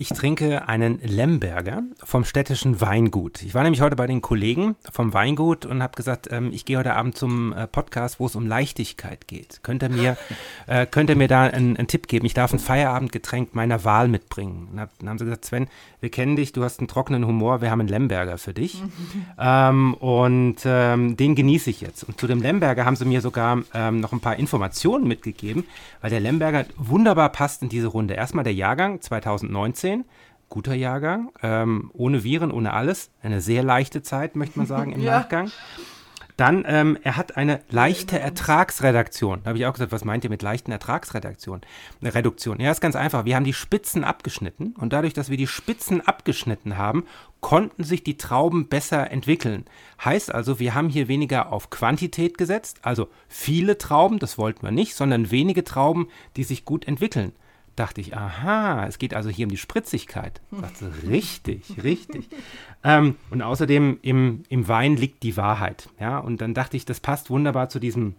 Ich trinke einen Lemberger vom städtischen Weingut. Ich war nämlich heute bei den Kollegen vom Weingut und habe gesagt, ähm, ich gehe heute Abend zum äh, Podcast, wo es um Leichtigkeit geht. Könnt ihr mir, <laughs> äh, könnt ihr mir da einen, einen, Tipp geben? Ich darf ein Feierabendgetränk meiner Wahl mitbringen. Und hab, dann haben sie gesagt, Sven, wir kennen dich, du hast einen trockenen Humor, wir haben einen Lemberger für dich. <laughs> ähm, und ähm, den genieße ich jetzt. Und zu dem Lemberger haben sie mir sogar ähm, noch ein paar Informationen mitgegeben, weil der Lemberger wunderbar passt in diese Runde. Erstmal der Jahrgang 2019. 2019. Guter Jahrgang, ähm, ohne Viren, ohne alles. Eine sehr leichte Zeit, möchte man sagen, im <laughs> ja. Nachgang. Dann, ähm, er hat eine leichte Ertragsredaktion. Da habe ich auch gesagt, was meint ihr mit leichten Ertragsredaktion? Eine Reduktion. Ja, ist ganz einfach. Wir haben die Spitzen abgeschnitten und dadurch, dass wir die Spitzen abgeschnitten haben, konnten sich die Trauben besser entwickeln. Heißt also, wir haben hier weniger auf Quantität gesetzt, also viele Trauben, das wollten wir nicht, sondern wenige Trauben, die sich gut entwickeln dachte ich, aha, es geht also hier um die Spritzigkeit. Dachte, richtig, richtig. Ähm, und außerdem im, im Wein liegt die Wahrheit. Ja, und dann dachte ich, das passt wunderbar zu diesem,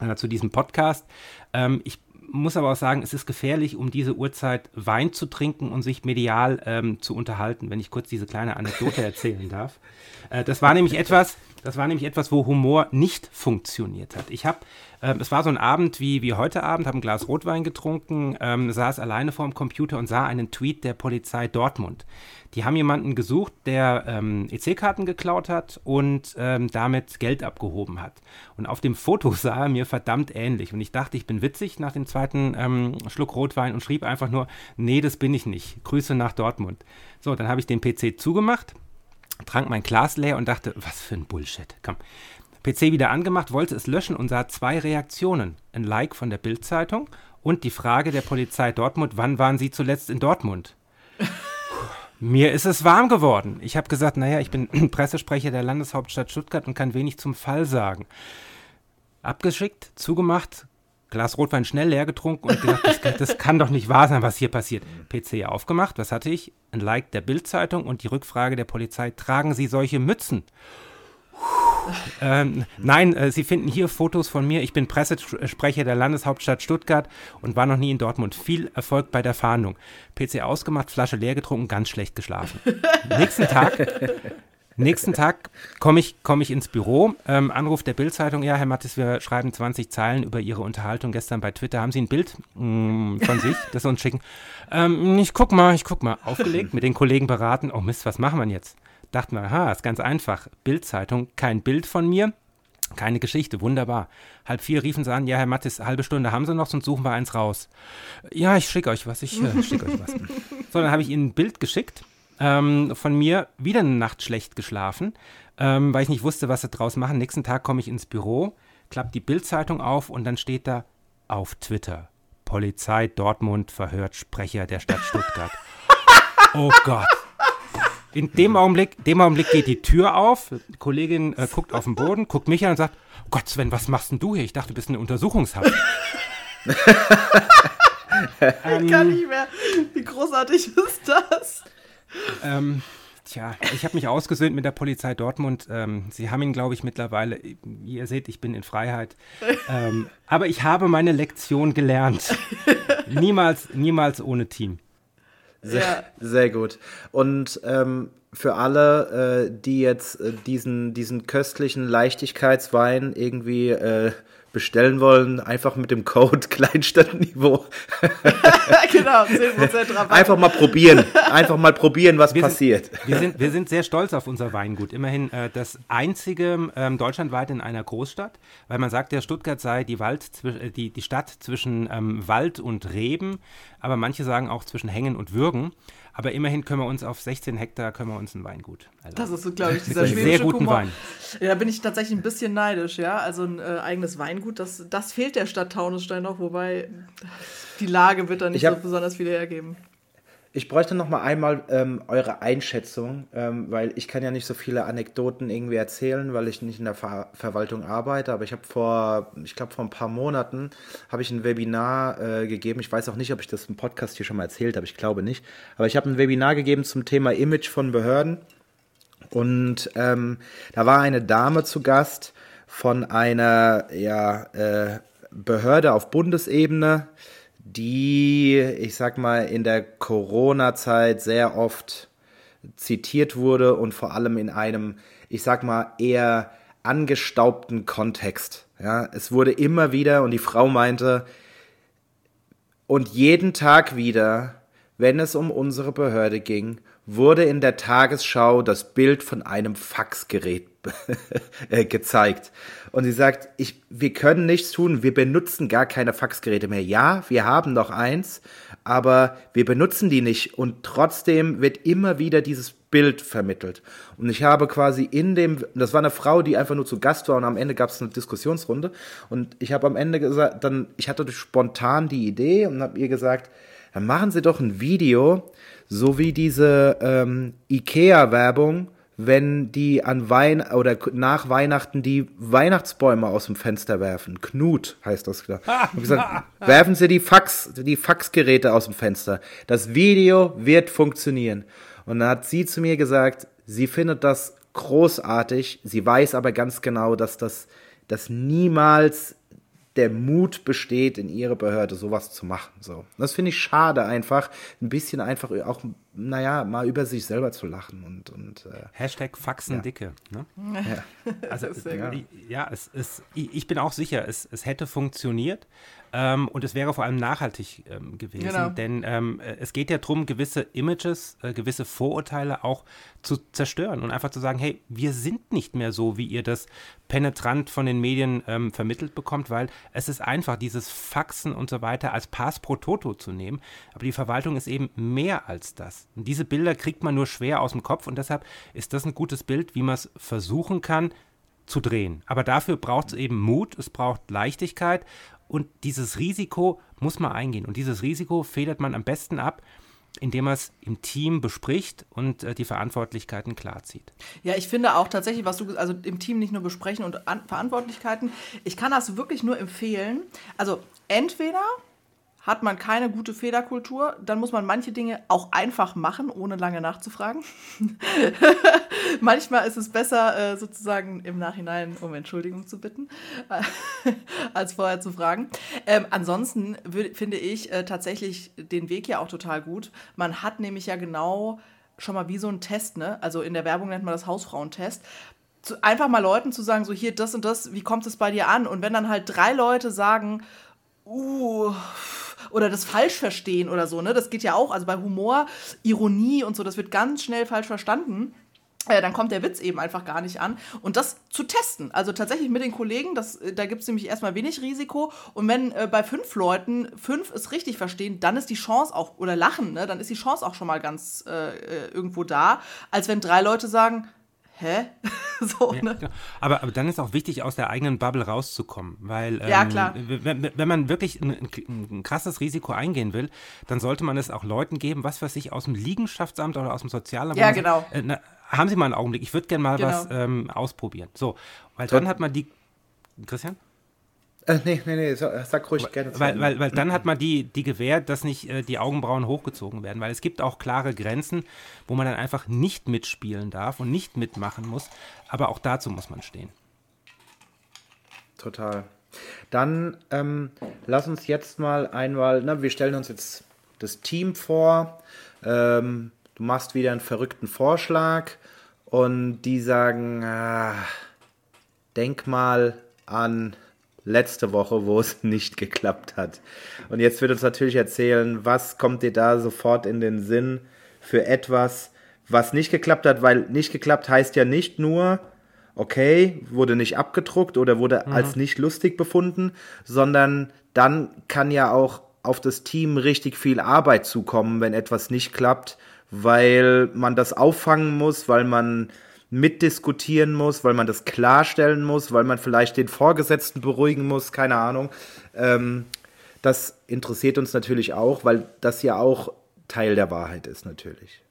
äh, zu diesem Podcast. Ähm, ich muss aber auch sagen, es ist gefährlich, um diese Uhrzeit Wein zu trinken und sich medial ähm, zu unterhalten, wenn ich kurz diese kleine Anekdote <laughs> erzählen darf. Äh, das war nämlich etwas, das war nämlich etwas, wo Humor nicht funktioniert hat. Ich habe, äh, es war so ein Abend wie, wie heute Abend, habe ein Glas Rotwein getrunken, ähm, saß alleine vor dem Computer und sah einen Tweet der Polizei Dortmund. Die haben jemanden gesucht, der ähm, EC-Karten geklaut hat und ähm, damit Geld abgehoben hat. Und auf dem Foto <laughs> sah er mir verdammt ähnlich. Und ich dachte, ich bin witzig nach dem zweiten ähm, Schluck Rotwein und schrieb einfach nur, nee, das bin ich nicht. Grüße nach Dortmund. So, dann habe ich den PC zugemacht trank mein Glas leer und dachte, was für ein Bullshit. Komm. PC wieder angemacht, wollte es löschen und sah zwei Reaktionen. Ein Like von der Bildzeitung und die Frage der Polizei Dortmund, wann waren Sie zuletzt in Dortmund? Mir ist es warm geworden. Ich habe gesagt, naja, ich bin <clears throat> Pressesprecher der Landeshauptstadt Stuttgart und kann wenig zum Fall sagen. Abgeschickt, zugemacht, Glas Rotwein schnell leer getrunken und gedacht, das, das, kann doch nicht wahr sein, was hier passiert. PC aufgemacht, was hatte ich? Ein Like der Bildzeitung und die Rückfrage der Polizei, tragen Sie solche Mützen? Ähm, nein, äh, Sie finden hier Fotos von mir. Ich bin Pressesprecher der Landeshauptstadt Stuttgart und war noch nie in Dortmund. Viel Erfolg bei der Fahndung. PC ausgemacht, Flasche leer getrunken, ganz schlecht geschlafen. <laughs> Nächsten Tag Nächsten Tag komme ich, komm ich ins Büro, ähm, Anruf der Bildzeitung, ja, Herr Mattes, wir schreiben 20 Zeilen über Ihre Unterhaltung gestern bei Twitter. Haben Sie ein Bild mh, mm, von sich, <laughs> das Sie uns schicken? Ähm, ich guck mal, ich guck mal. Aufgelegt, mit den Kollegen beraten. Oh Mist, was machen wir jetzt? Dachten wir, aha, ist ganz einfach. Bildzeitung, kein Bild von mir, keine Geschichte, wunderbar. Halb vier riefen sie an, ja, Herr Mattes, halbe Stunde haben Sie noch, sonst suchen wir eins raus. Ja, ich schicke euch was, ich äh, schicke euch was. <laughs> So, dann habe ich Ihnen ein Bild geschickt ähm, von mir wieder eine Nacht schlecht geschlafen, ähm, weil ich nicht wusste, was sie draus machen. Nächsten Tag komme ich ins Büro, klappe die Bildzeitung auf und dann steht da auf Twitter: Polizei Dortmund verhört Sprecher der Stadt Stuttgart. <laughs> oh Gott. In dem Augenblick, dem Augenblick geht die Tür auf, die Kollegin äh, guckt auf den Boden, guckt mich an und sagt, Gott Sven, was machst denn du hier? Ich dachte, du bist in Untersuchungshaft. <laughs> ich kann nicht mehr. Wie großartig ist das? Ähm, tja, ich habe mich ausgesöhnt mit der Polizei Dortmund. Ähm, sie haben ihn, glaube ich, mittlerweile, wie ihr seht, ich bin in Freiheit. Ähm, aber ich habe meine Lektion gelernt. <laughs> niemals, niemals ohne Team. Sehr, ja. sehr gut. Und ähm, für alle, äh, die jetzt äh, diesen, diesen köstlichen Leichtigkeitswein irgendwie äh, bestellen wollen, einfach mit dem Code <laughs> Kleinstadtniveau. <laughs> genau, 10% Rabatt. Einfach mal probieren. Einfach mal probieren, was wir passiert. Sind, wir, sind, wir sind sehr stolz auf unser Weingut. Immerhin äh, das einzige ähm, deutschlandweit in einer Großstadt, weil man sagt, ja, Stuttgart sei die, Wald, äh, die, die Stadt zwischen ähm, Wald und Reben, aber manche sagen auch zwischen Hängen und Würgen. Aber immerhin können wir uns auf 16 Hektar können wir uns ein Weingut. Erlauben. Das ist, glaube ich, dieser schwedische Sehr guten. Wein. Ja, da bin ich tatsächlich ein bisschen neidisch, ja. Also ein äh, eigenes Weingut, das, das fehlt der Stadt Taunusstein noch, wobei die Lage wird da nicht hab, so besonders viel hergeben. Ich bräuchte noch mal einmal ähm, eure Einschätzung, ähm, weil ich kann ja nicht so viele Anekdoten irgendwie erzählen, weil ich nicht in der Ver Verwaltung arbeite. Aber ich habe vor, ich glaube vor ein paar Monaten habe ich ein Webinar äh, gegeben. Ich weiß auch nicht, ob ich das im Podcast hier schon mal erzählt habe. Ich glaube nicht. Aber ich habe ein Webinar gegeben zum Thema Image von Behörden. Und ähm, da war eine Dame zu Gast von einer ja, äh, Behörde auf Bundesebene die, ich sag mal, in der Corona-Zeit sehr oft zitiert wurde und vor allem in einem, ich sag mal, eher angestaubten Kontext. Ja, es wurde immer wieder und die Frau meinte, und jeden Tag wieder, wenn es um unsere Behörde ging, wurde in der Tagesschau das Bild von einem Faxgerät <laughs> äh, gezeigt. Und sie sagt, ich, wir können nichts tun, wir benutzen gar keine Faxgeräte mehr. Ja, wir haben noch eins, aber wir benutzen die nicht. Und trotzdem wird immer wieder dieses Bild vermittelt. Und ich habe quasi in dem, das war eine Frau, die einfach nur zu Gast war und am Ende gab es eine Diskussionsrunde. Und ich habe am Ende gesagt, dann, ich hatte spontan die Idee und habe ihr gesagt, dann machen Sie doch ein Video, so wie diese ähm, IKEA-Werbung, wenn die an Wein oder nach Weihnachten die Weihnachtsbäume aus dem Fenster werfen. Knut heißt das. <laughs> Ich gesagt, werfen Sie die Fax, die Faxgeräte aus dem Fenster. Das Video wird funktionieren. Und dann hat sie zu mir gesagt, sie findet das großartig. Sie weiß aber ganz genau, dass das, das niemals der Mut besteht, in ihre Behörde sowas zu machen. So. Das finde ich schade einfach, ein bisschen einfach auch, naja, mal über sich selber zu lachen und. und äh, Hashtag Faxendicke. Ja. Ne? Ja. <laughs> Also, ja. ja, es, es, ich bin auch sicher, es, es hätte funktioniert. Ähm, und es wäre vor allem nachhaltig ähm, gewesen, genau. denn ähm, äh, es geht ja darum, gewisse Images, äh, gewisse Vorurteile auch zu zerstören und einfach zu sagen, hey, wir sind nicht mehr so, wie ihr das penetrant von den Medien ähm, vermittelt bekommt, weil es ist einfach, dieses Faxen und so weiter als Pass pro Toto zu nehmen. Aber die Verwaltung ist eben mehr als das. Und diese Bilder kriegt man nur schwer aus dem Kopf und deshalb ist das ein gutes Bild, wie man es versuchen kann, zu drehen. Aber dafür braucht es eben Mut, es braucht Leichtigkeit und dieses Risiko muss man eingehen. Und dieses Risiko federt man am besten ab, indem man es im Team bespricht und äh, die Verantwortlichkeiten klarzieht. Ja, ich finde auch tatsächlich, was du, also im Team nicht nur besprechen und An Verantwortlichkeiten, ich kann das wirklich nur empfehlen. Also entweder hat man keine gute Fehlerkultur, dann muss man manche Dinge auch einfach machen, ohne lange nachzufragen. <laughs> Manchmal ist es besser, äh, sozusagen im Nachhinein um Entschuldigung zu bitten, <laughs> als vorher zu fragen. Ähm, ansonsten finde ich äh, tatsächlich den Weg ja auch total gut. Man hat nämlich ja genau schon mal wie so ein Test, ne? Also in der Werbung nennt man das Hausfrauentest. Zu, einfach mal Leuten zu sagen, so hier, das und das, wie kommt es bei dir an? Und wenn dann halt drei Leute sagen, uh, oder das falsch verstehen oder so, ne? Das geht ja auch, also bei Humor, Ironie und so, das wird ganz schnell falsch verstanden. äh, dann kommt der Witz eben einfach gar nicht an. Und das zu testen, also tatsächlich mit den Kollegen, das, äh, da gibt es nämlich erstmal wenig Risiko. Und wenn äh, bei fünf Leuten fünf es richtig verstehen, dann ist die Chance auch, oder lachen, ne, dann ist die Chance auch schon mal ganz äh, äh irgendwo da, als wenn drei Leute sagen, hä? <laughs> so, ja, ne? Genau. aber, aber dann ist auch wichtig, aus der eigenen Bubble rauszukommen, weil ähm, ja, klar. Wenn, wenn man wirklich ein, ein, krasses Risiko eingehen will, dann sollte man es auch Leuten geben, was weiß ich, aus dem Liegenschaftsamt oder aus dem Sozialamt. Ja, genau. Äh, na, haben Sie mal einen Augenblick, ich würde gerne mal genau. was ähm, ausprobieren. So, weil dann hat man die. Christian? Äh, nee, nee, nee, sag ruhig gerne. Weil, weil, weil dann <clears throat> hat man die, die Gewähr, dass nicht äh, die Augenbrauen hochgezogen werden, weil es gibt auch klare Grenzen, wo man dann einfach nicht mitspielen darf und nicht mitmachen muss. Aber auch dazu muss man stehen. Total. Dann ähm, lass uns jetzt mal einmal, na, wir stellen uns jetzt das Team vor. Ähm, du machst wieder einen verrückten Vorschlag und die sagen, ah, denk mal an letzte Woche, wo es <laughs> nicht geklappt hat. Und jetzt wird uns natürlich erzählen, was kommt dir da sofort in den Sinn für etwas, was nicht geklappt hat, weil nicht geklappt heißt ja nicht nur, okay, wurde nicht abgedruckt oder wurde mhm. als nicht lustig befunden, sondern dann kann ja auch auf das Team richtig viel Arbeit zukommen, wenn etwas nicht klappt, weil man das auffangen muss, weil man mitdiskutieren muss, weil man das klarstellen muss, weil man vielleicht den Vorgesetzten beruhigen muss, keine Ahnung. Ähm, das interessiert uns natürlich auch, weil das ja auch Teil der Wahrheit ist natürlich.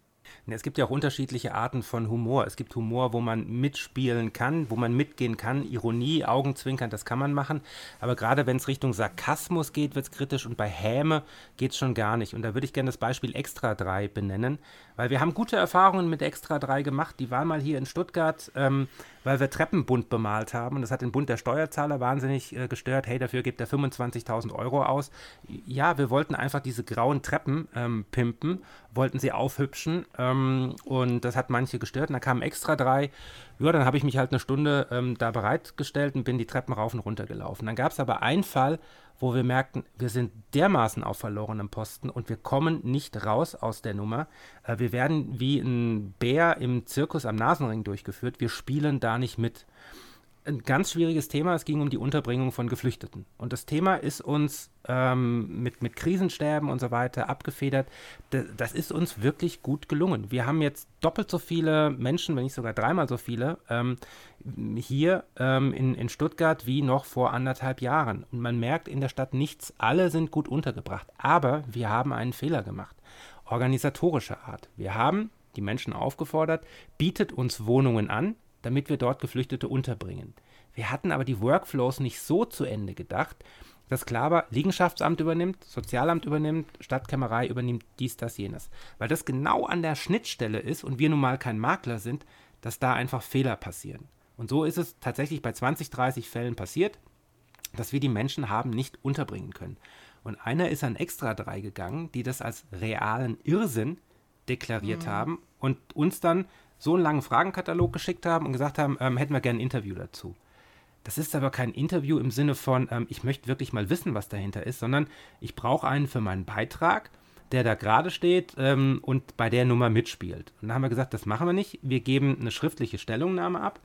Es gibt ja auch unterschiedliche Arten von Humor. Es gibt Humor, wo man mitspielen kann, wo man mitgehen kann. Ironie, Augenzwinkern, das kann man machen. Aber gerade wenn es Richtung Sarkasmus geht, wird es kritisch und bei Häme geht es schon gar nicht. Und da würde ich gerne das Beispiel Extra 3 benennen, weil wir haben gute Erfahrungen mit Extra 3 gemacht. Die waren mal hier in Stuttgart, ähm, weil wir Treppen bunt bemalt haben. Und das hat den Bund der Steuerzahler wahnsinnig äh, gestört. Hey, dafür gibt er 25.000 Euro aus. Ja, wir wollten einfach diese grauen Treppen ähm, pimpen, wollten sie aufhübschen. Ähm, und das hat manche gestört. Und da kamen Extra 3 ja, dann habe ich mich halt eine Stunde ähm, da bereitgestellt und bin die Treppen rauf und runter gelaufen. Dann gab es aber einen Fall, wo wir merkten, wir sind dermaßen auf verlorenem Posten und wir kommen nicht raus aus der Nummer. Äh, wir werden wie ein Bär im Zirkus am Nasenring durchgeführt. Wir spielen da nicht mit ein ganz schwieriges Thema. Es ging um die Unterbringung von Geflüchteten. Und das Thema ist uns ähm, mit, mit Krisensterben und so weiter abgefedert. Das, das, ist uns wirklich gut gelungen. Wir haben jetzt doppelt so viele Menschen, wenn nicht sogar dreimal so viele, ähm, hier ähm, in, in Stuttgart wie noch vor anderthalb Jahren. Und man merkt in der Stadt nichts. Alle sind gut untergebracht. Aber wir haben einen Fehler gemacht. Organisatorischer Art. Wir haben die Menschen aufgefordert, bietet uns Wohnungen an, damit wir dort Geflüchtete unterbringen. Wir hatten aber die Workflows nicht so zu Ende gedacht, dass klar war, Liegenschaftsamt übernimmt, Sozialamt übernimmt, Stadtkämmerei übernimmt dies, das, jenes. Weil das genau an der Schnittstelle ist und wir nun mal kein Makler sind, dass da einfach Fehler passieren. Und so ist es tatsächlich bei 20, 30 Fällen passiert, dass wir die Menschen haben nicht unterbringen können. Und einer ist an Extra 3 gegangen, die das als realen Irrsinn deklariert mhm. haben und uns dann so einen langen Fragenkatalog geschickt haben und gesagt haben, ähm, hätten wir gerne ein Interview dazu. Das ist aber kein Interview im Sinne von, ähm, ich möchte wirklich mal wissen, was dahinter ist, sondern ich brauche einen für meinen Beitrag, der da gerade steht ähm, und bei der Nummer mitspielt. Und da haben wir gesagt, das machen wir nicht. Wir geben eine schriftliche Stellungnahme ab,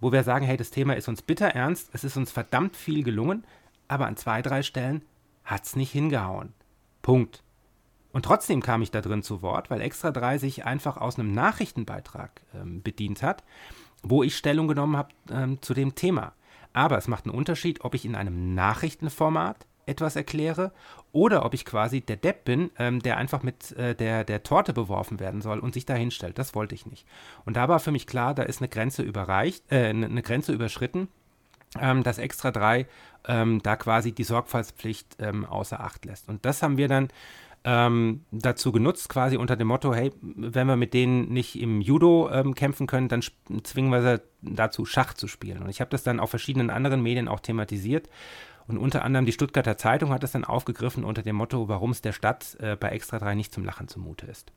wo wir sagen, hey, das Thema ist uns bitter ernst, es ist uns verdammt viel gelungen, aber an zwei, drei Stellen hat es nicht hingehauen. Punkt. Und trotzdem kam ich da drin zu Wort, weil Extra 3 sich einfach aus einem Nachrichtenbeitrag ähm, bedient hat, wo ich Stellung genommen habe ähm, zu dem Thema. Aber es macht einen Unterschied, ob ich in einem Nachrichtenformat etwas erkläre oder ob ich quasi der Depp bin, ähm, der einfach mit äh, der, der Torte beworfen werden soll und sich da hinstellt. Das wollte ich nicht. Und da war für mich klar, da ist eine Grenze überreicht, äh, eine Grenze überschritten, ähm, dass Extra 3 ähm, da quasi die Sorgfaltspflicht ähm, außer Acht lässt. Und das haben wir dann ähm, dazu genutzt, quasi unter dem Motto, hey, wenn wir mit denen nicht im Judo ähm, kämpfen können, dann zwingen wir sie dazu, Schach zu spielen. Und ich habe das dann auf verschiedenen anderen Medien auch thematisiert. Und unter anderem die Stuttgarter Zeitung hat das dann aufgegriffen unter dem Motto, warum es der Stadt äh, bei Extra 3 nicht zum Lachen zumute ist.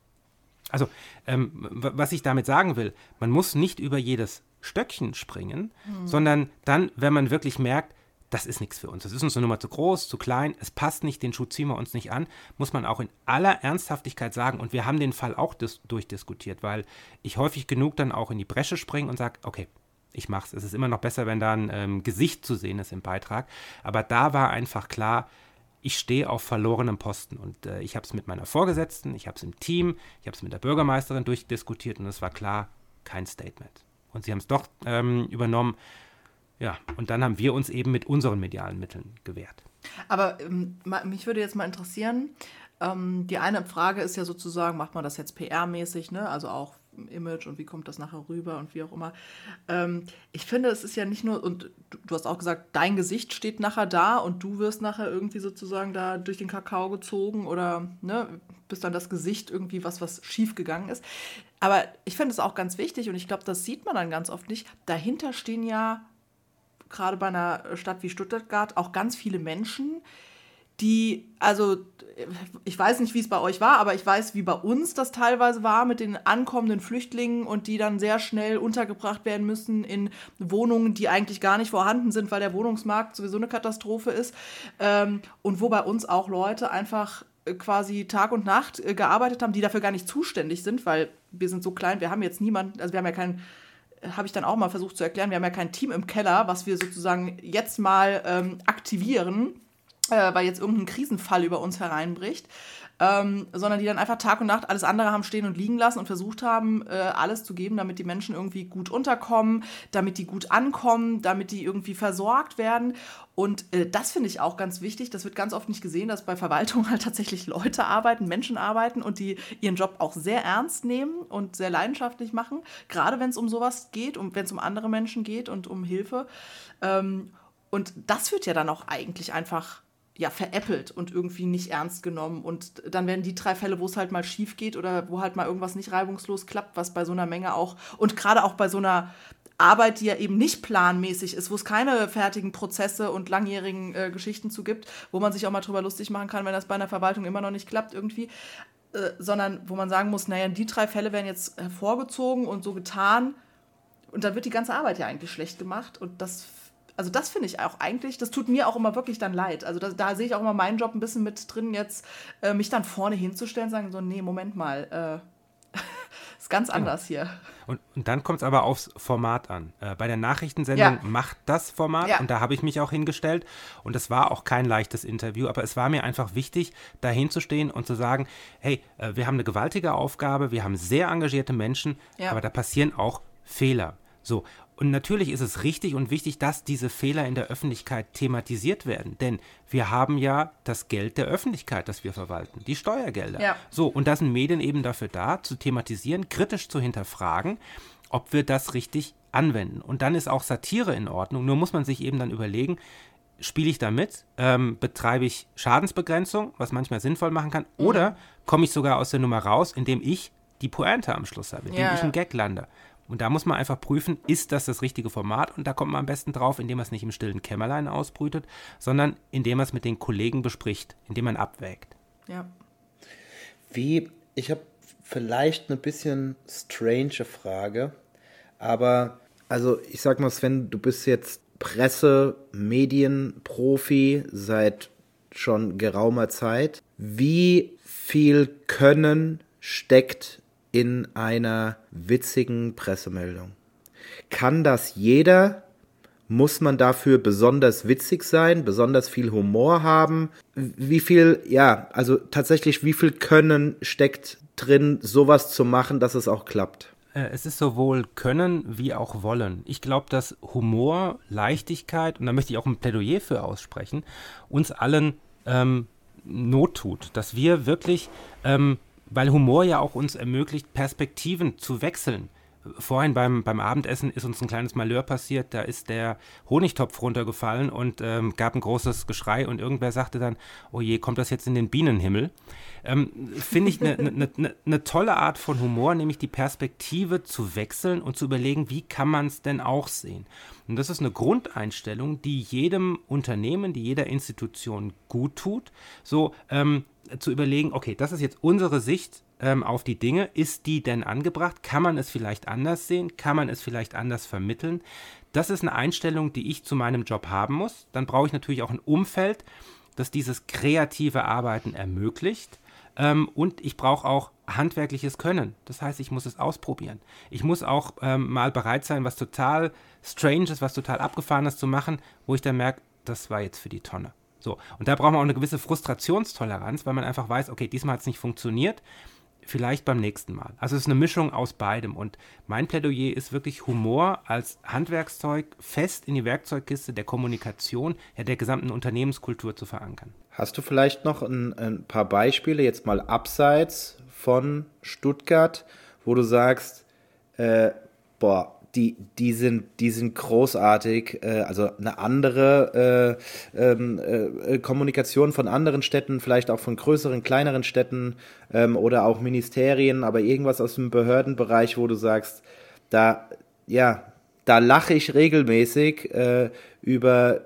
Also, ähm, was ich damit sagen will, man muss nicht über jedes Stöckchen springen, mhm. sondern dann, wenn man wirklich merkt, das ist nichts für uns. Das ist uns eine Nummer zu groß, zu klein, es passt nicht, den Schuh ziehen wir uns nicht an, muss man auch in aller Ernsthaftigkeit sagen. Und wir haben den Fall auch durchdiskutiert, weil ich häufig genug dann auch in die Bresche springe und sage, okay, ich mache es. Es ist immer noch besser, wenn da ein ähm, Gesicht zu sehen ist im Beitrag. Aber da war einfach klar, ich stehe auf verlorenem Posten. Und äh, ich habe es mit meiner Vorgesetzten, ich habe es im Team, ich habe es mit der Bürgermeisterin durchdiskutiert und es war klar, kein Statement. Und sie haben es doch ähm, übernommen. Ja, und dann haben wir uns eben mit unseren medialen Mitteln gewehrt. Aber ähm, mich würde jetzt mal interessieren, ähm, die eine Frage ist ja sozusagen, macht man das jetzt PR-mäßig, ne? also auch Image und wie kommt das nachher rüber und wie auch immer. Ähm, ich finde, es ist ja nicht nur, und du, du, hast auch gesagt, dein Gesicht steht nachher da und du wirst nachher irgendwie sozusagen da durch den Kakao gezogen oder ne, bist dann das Gesicht irgendwie was, was schief gegangen ist. Aber ich finde es auch ganz wichtig und ich glaube, das sieht man dann ganz oft nicht. Dahinter stehen ja gerade bei einer Stadt wie Stuttgart auch ganz viele Menschen, die, also ich weiß nicht, wie es bei euch war, aber ich weiß, wie bei uns das teilweise war mit den ankommenden Flüchtlingen und die dann sehr schnell untergebracht werden müssen in Wohnungen, die eigentlich gar nicht vorhanden sind, weil der Wohnungsmarkt sowieso eine Katastrophe ist. Ähm, und wo bei uns auch Leute einfach äh, quasi Tag und Nacht äh, gearbeitet haben, die dafür gar nicht zuständig sind, weil wir sind so klein, wir haben jetzt niemanden, also wir haben ja keinen habe ich dann auch mal versucht zu erklären, wir haben ja kein Team im Keller, was wir sozusagen jetzt mal ähm, aktivieren, äh, weil jetzt irgendein Krisenfall über uns hereinbricht, ähm, sondern die dann einfach Tag und Nacht alles andere haben stehen und liegen lassen und versucht haben, äh, alles zu geben, damit die Menschen irgendwie gut unterkommen, damit die gut ankommen, damit die irgendwie versorgt werden. Und äh, das finde ich auch ganz wichtig. Das wird ganz oft nicht gesehen, dass bei Verwaltung <laughs> halt tatsächlich Leute arbeiten, Menschen arbeiten und die ihren Job auch sehr ernst nehmen und sehr leidenschaftlich machen, gerade wenn es um sowas geht und wenn es um andere Menschen geht und um Hilfe. Ähm, und das wird ja dann auch eigentlich einfach ja, veräppelt und irgendwie nicht ernst genommen. Und dann werden die drei Fälle, wo es halt mal schief geht oder wo halt mal irgendwas nicht reibungslos klappt, was bei so einer Menge auch und gerade auch bei so einer Arbeit, die ja eben nicht planmäßig ist, wo es keine fertigen Prozesse und langjährigen äh, Geschichten zu gibt, wo man sich auch mal drüber lustig machen kann, wenn das bei einer Verwaltung immer noch nicht klappt irgendwie, äh, sondern wo man sagen muss, naja, die drei Fälle werden jetzt hervorgezogen und so getan und dann wird die ganze Arbeit ja eigentlich schlecht gemacht und das also das finde ich auch eigentlich, das tut mir auch immer wirklich dann leid. Also da, da sehe ich auch immer meinen Job ein bisschen mit drin, jetzt äh, mich dann vorne hinzustellen und sagen so, nee, Moment mal, äh, <laughs> ist ganz genau. anders hier. Und, und dann kommt es aber aufs Format an. Äh, bei der Nachrichtensendung ja. macht das Format ja. und da habe ich mich auch hingestellt und es war auch kein leichtes Interview, aber es war mir einfach wichtig, da hinzustehen und zu sagen, hey, äh, wir haben eine gewaltige Aufgabe, wir haben sehr engagierte Menschen, ja. aber da passieren auch Fehler. So, und natürlich ist es richtig und wichtig, dass diese Fehler in der Öffentlichkeit thematisiert werden. Denn wir haben ja das Geld der Öffentlichkeit, das wir verwalten, die Steuergelder. Ja. So, und da sind Medien eben dafür da, zu thematisieren, kritisch zu hinterfragen, ob wir das richtig anwenden. Und dann ist auch Satire in Ordnung. Nur muss man sich eben dann überlegen, spiele ich da mit? Ähm, betreibe ich Schadensbegrenzung, was manchmal sinnvoll machen kann? Mhm. Oder komme ich sogar aus der Nummer raus, indem ich die Pointe am Schluss habe, indem ja. ich einen Gag lande? Und da muss man einfach prüfen, ist das das richtige Format? Und da kommt man am besten drauf, indem man es nicht im stillen Kämmerlein ausbrütet, sondern indem man es mit den Kollegen bespricht, indem man abwägt. Ja. Wie, ich habe vielleicht eine bisschen strange Frage, aber also ich sag mal, Sven, du bist jetzt Presse, Medienprofi seit schon geraumer Zeit. Wie viel Können steckt in einer witzigen Pressemeldung. Kann das jeder? Muss man dafür besonders witzig sein, besonders viel Humor haben? Wie viel, ja, also tatsächlich, wie viel Können steckt drin, sowas zu machen, dass es auch klappt? Äh, es ist sowohl Können wie auch Wollen. Ich glaube, dass Humor, Leichtigkeit, und da möchte ich auch ein Plädoyer für aussprechen, uns allen ähm, Not tut. Dass wir wirklich ähm, weil Humor ja auch uns ermöglicht, Perspektiven zu wechseln. Vorhin beim, beim Abendessen ist uns ein kleines Malheur passiert, da ist der Honigtopf runtergefallen und ähm, gab ein großes Geschrei und irgendwer sagte dann, oh je, kommt das jetzt in den Bienenhimmel? Ähm, Finde ich eine ne, ne, ne tolle Art von Humor, nämlich die Perspektive zu wechseln und zu überlegen, wie kann man es denn auch sehen? Und das ist eine Grundeinstellung, die jedem Unternehmen, die jeder Institution gut tut. So, ähm, zu überlegen, okay, das ist jetzt unsere Sicht ähm, auf die Dinge. Ist die denn angebracht? Kann man es vielleicht anders sehen? Kann man es vielleicht anders vermitteln? Das ist eine Einstellung, die ich zu meinem Job haben muss. Dann brauche ich natürlich auch ein Umfeld, das dieses kreative Arbeiten ermöglicht. Ähm, und ich brauche auch handwerkliches Können. Das heißt, ich muss es ausprobieren. Ich muss auch ähm, mal bereit sein, was total Stranges, was total Abgefahrenes zu machen, wo ich dann merke, das war jetzt für die Tonne. So, und da braucht man auch eine gewisse Frustrationstoleranz, weil man einfach weiß, okay, diesmal hat es nicht funktioniert, vielleicht beim nächsten Mal. Also es ist eine Mischung aus beidem und mein Plädoyer ist wirklich Humor als Handwerkszeug fest in die Werkzeugkiste der Kommunikation, ja, der gesamten Unternehmenskultur zu verankern. Hast du vielleicht noch ein, ein paar Beispiele, jetzt mal abseits von Stuttgart, wo du sagst, äh, boah, die, die, sind, die sind großartig. Äh, also eine andere äh, ähm, äh, Kommunikation von anderen Städten, vielleicht auch von größeren, kleineren Städten ähm, oder auch Ministerien, aber irgendwas aus dem Behördenbereich, wo du sagst, da, ja, da lache ich regelmäßig äh, über,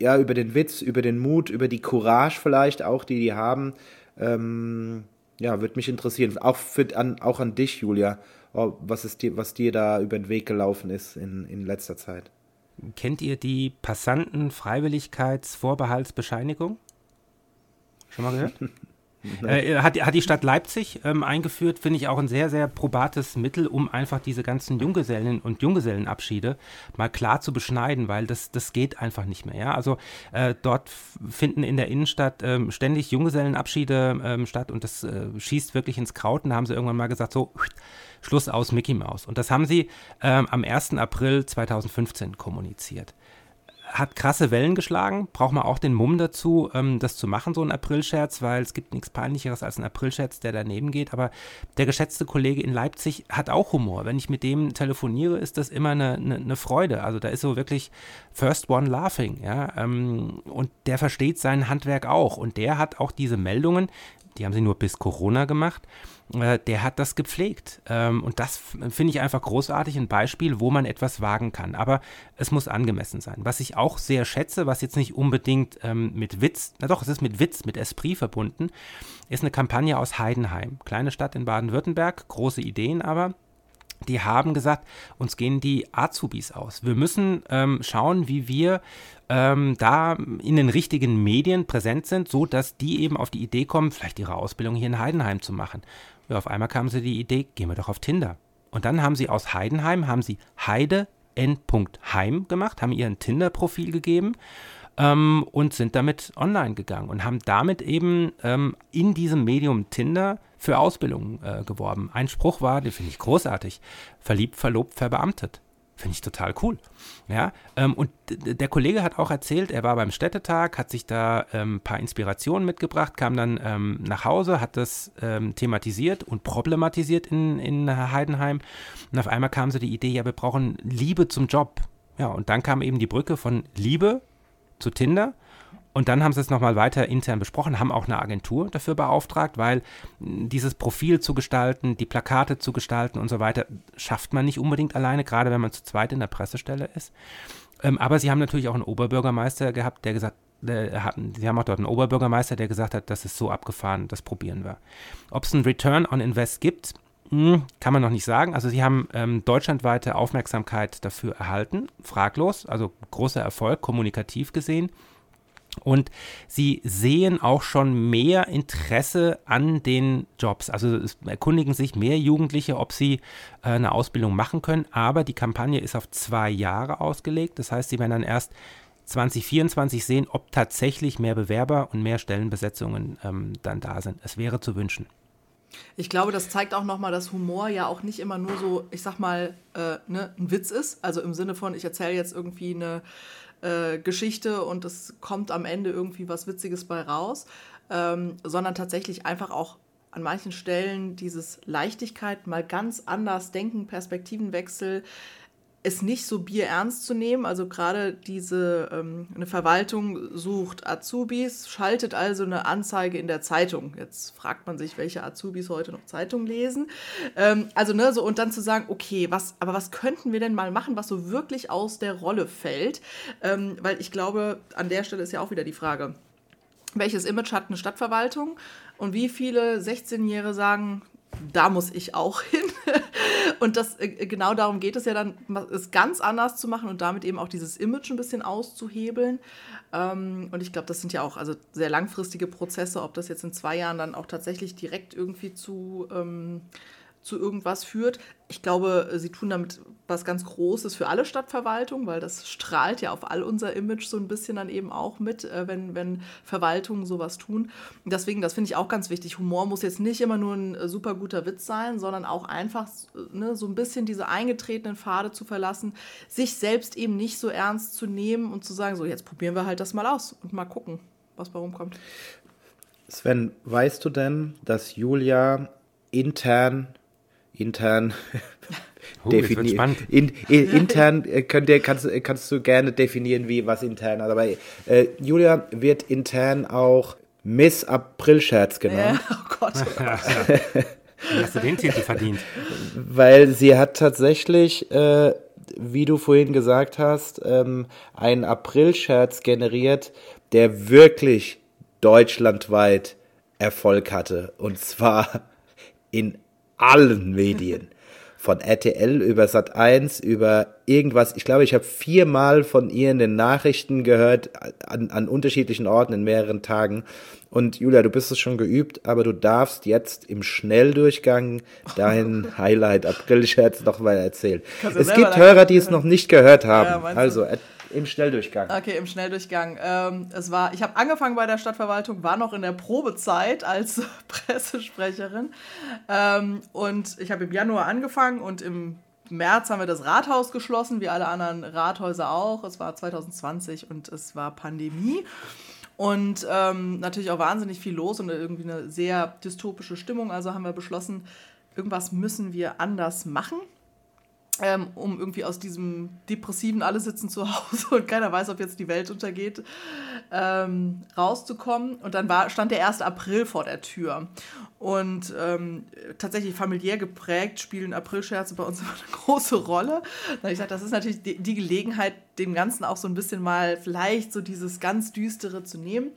ja, über den Witz, über den Mut, über die Courage vielleicht auch, die die haben. Ähm, ja, würde mich interessieren. Auch, für, an, auch an dich, Julia oh, was, ist dir, was dir da über den Weg gelaufen ist in, in letzter Zeit. Kennt ihr die Passantenfreiwilligkeitsvorbehaltsbescheinigung? Schon mal gehört? <laughs> <laughs> Äh, hat, hat die Stadt Leipzig ähm, eingeführt, finde ich auch ein sehr, sehr probates Mittel, um einfach diese ganzen Junggesellen und Junggesellenabschiede mal klar zu beschneiden, weil das, das geht einfach nicht mehr. Ja? Also äh, dort finden in der Innenstadt ähm, ständig Junggesellenabschiede ähm, statt und das äh, schießt wirklich ins Kraut. Und da haben sie irgendwann mal gesagt, so, Schluss aus Mickey Mouse. Und das haben sie ähm, am 1. April 2015 kommuniziert hat krasse Wellen geschlagen. Braucht man auch den Mumm dazu, ähm, das zu machen, so ein Aprilscherz, weil es gibt nichts Peinlicheres als ein Aprilscherz, der daneben geht. Aber der geschätzte Kollege in Leipzig hat auch Humor. Wenn ich mit dem telefoniere, ist das immer eine, eine, eine Freude. Also da ist so wirklich First One Laughing, ja. Ähm, und der versteht sein Handwerk auch. Und der hat auch diese Meldungen, die haben sie nur bis Corona gemacht, äh, der hat das gepflegt. Ähm, und das finde ich einfach großartig, ein Beispiel, wo man etwas wagen kann. Aber es muss angemessen sein. Was ich auch sehr schätze, was jetzt nicht unbedingt ähm, mit Witz, na doch, es ist mit Witz, mit Esprit verbunden, ist eine Kampagne aus Heidenheim. Kleine Stadt in Baden-Württemberg, große Ideen aber die haben gesagt, uns gehen die Azubis aus. Wir müssen ähm, schauen, wie wir ähm, da in den richtigen Medien präsent sind, so dass die eben auf die Idee kommen, vielleicht ihre Ausbildung hier in Heidenheim zu machen. Ja, auf einmal kamen sie die Idee, gehen wir doch auf Tinder. Und dann haben sie aus Heidenheim, haben sie Heide N.Heim gemacht, haben ihr ein Tinder-Profil gegeben ähm, und sind damit online gegangen und haben damit eben ähm, in diesem Medium Tinder für Ausbildungen äh, geworben. Ein Spruch war, den finde ich großartig, verliebt, verlobt, verbeamtet. Finde ich total cool. Ja, ähm, und der Kollege hat auch erzählt, er war beim Städtetag, hat sich da ähm, ein paar Inspirationen mitgebracht, kam dann ähm, nach Hause, hat das ähm, thematisiert und problematisiert in, in Heidenheim. Und auf einmal kam so die Idee, ja, wir brauchen Liebe zum Job. Ja, und dann kam eben die Brücke von Liebe zu Tinder und dann haben sie es nochmal weiter intern besprochen, haben auch eine Agentur dafür beauftragt, weil dieses Profil zu gestalten, die Plakate zu gestalten und so weiter, schafft man nicht unbedingt alleine, gerade wenn man zu zweit in der Pressestelle ist. Ähm, aber sie haben natürlich auch einen Oberbürgermeister gehabt, der gesagt äh, sie haben auch dort einen Oberbürgermeister, der gesagt hat, das ist so abgefahren, das probieren wir. Ob es einen Return on Invest gibt, hm, kann man noch nicht sagen. Also sie haben ähm, deutschlandweite Aufmerksamkeit dafür erhalten, fraglos, also großer Erfolg, kommunikativ gesehen. Und sie sehen auch schon mehr Interesse an den Jobs. Also erkundigen sich mehr Jugendliche, ob sie äh, eine Ausbildung machen können. Aber die Kampagne ist auf zwei Jahre ausgelegt. Das heißt, sie werden dann erst 2024 sehen, ob tatsächlich mehr Bewerber und mehr Stellenbesetzungen ähm, dann da sind. Es wäre zu wünschen. Ich glaube, das zeigt auch nochmal, dass Humor ja auch nicht immer nur so, ich sag mal, äh, ne, ein Witz ist. Also im Sinne von, ich erzähle jetzt irgendwie eine äh, Geschichte und es kommt am Ende irgendwie was Witziges bei raus, ähm, sondern tatsächlich einfach auch an manchen Stellen dieses Leichtigkeit, mal ganz anders denken, Perspektivenwechsel, es nicht so bierernst zu nehmen. Also gerade diese ähm, eine Verwaltung sucht Azubis, schaltet also eine Anzeige in der Zeitung. Jetzt fragt man sich, welche Azubis heute noch Zeitung lesen. Ähm, also ne, so und dann zu sagen, okay, was, aber was könnten wir denn mal machen, was so wirklich aus der Rolle fällt? Ähm, weil ich glaube, an der Stelle ist ja auch wieder die Frage welches Image hat eine Stadtverwaltung und wie viele 16-Jährige sagen, da muss ich auch <laughs> hin. und das äh, genau darum geht es ja dann, es ganz anders zu machen und damit eben auch dieses Image ein bisschen auszuhebeln. Ähm, und ich glaube, das sind ja auch also sehr langfristige Prozesse, ob das jetzt in zwei Jahren dann auch tatsächlich direkt irgendwie zu ähm, zu irgendwas führt. Ich glaube, sie tun damit was ganz Großes für alle Stadtverwaltungen, weil das strahlt ja auf all unser Image so ein bisschen dann eben auch mit, äh, wenn, wenn Verwaltungen sowas tun. Deswegen, das finde ich auch ganz wichtig. Humor muss jetzt nicht immer nur ein äh, super guter Witz sein, sondern auch einfach ne, so ein bisschen diese eingetretenen Pfade zu verlassen, sich selbst eben nicht so ernst zu nehmen und zu sagen, so jetzt probieren wir halt das mal aus und mal gucken, was bei rumkommt. Sven, weißt du denn, dass Julia intern intern <laughs> oh, definieren. In, in, intern äh, könnt ihr, kannst, kannst du gerne definieren, wie was intern. Aber äh, Julia wird intern auch Miss Aprilscherz genannt. Ja, oh Gott. Oh <laughs> ja, hast du den Titel verdient? Weil sie hat tatsächlich, äh, wie du vorhin gesagt hast, ähm, einen Aprilscherz generiert, der wirklich deutschlandweit Erfolg hatte. Und zwar in allen Medien. Von RTL über Sat 1 über irgendwas. Ich glaube, ich habe viermal von ihr in den Nachrichten gehört, an, an unterschiedlichen Orten in mehreren Tagen. Und Julia, du bist es schon geübt, aber du darfst jetzt im Schnelldurchgang <laughs> dein Highlight April-Scherz noch mal erzählen. Es gibt Hörer, die es noch nicht gehört haben. Ja, also im Schnelldurchgang. Okay, im Schnelldurchgang. Ähm, es war, ich habe angefangen bei der Stadtverwaltung, war noch in der Probezeit als <laughs> Pressesprecherin. Ähm, und ich habe im Januar angefangen und im März haben wir das Rathaus geschlossen, wie alle anderen Rathäuser auch. Es war 2020 und es war Pandemie. Und ähm, natürlich auch wahnsinnig viel los und irgendwie eine sehr dystopische Stimmung. Also haben wir beschlossen, irgendwas müssen wir anders machen ähm, um irgendwie aus diesem depressiven Alle sitzen zu <laughs> Hause und keiner weiß, ob jetzt die Welt untergeht, ähm, rauszukommen. Und dann war, stand der 1. April vor der Tür. Und ähm, tatsächlich familiär geprägt spielen Aprilscherze bei uns <laughs> immer eine große Rolle. Ich gesagt, das ist natürlich die Gelegenheit, dem Ganzen auch so ein bisschen mal vielleicht so dieses ganz Düstere zu nehmen.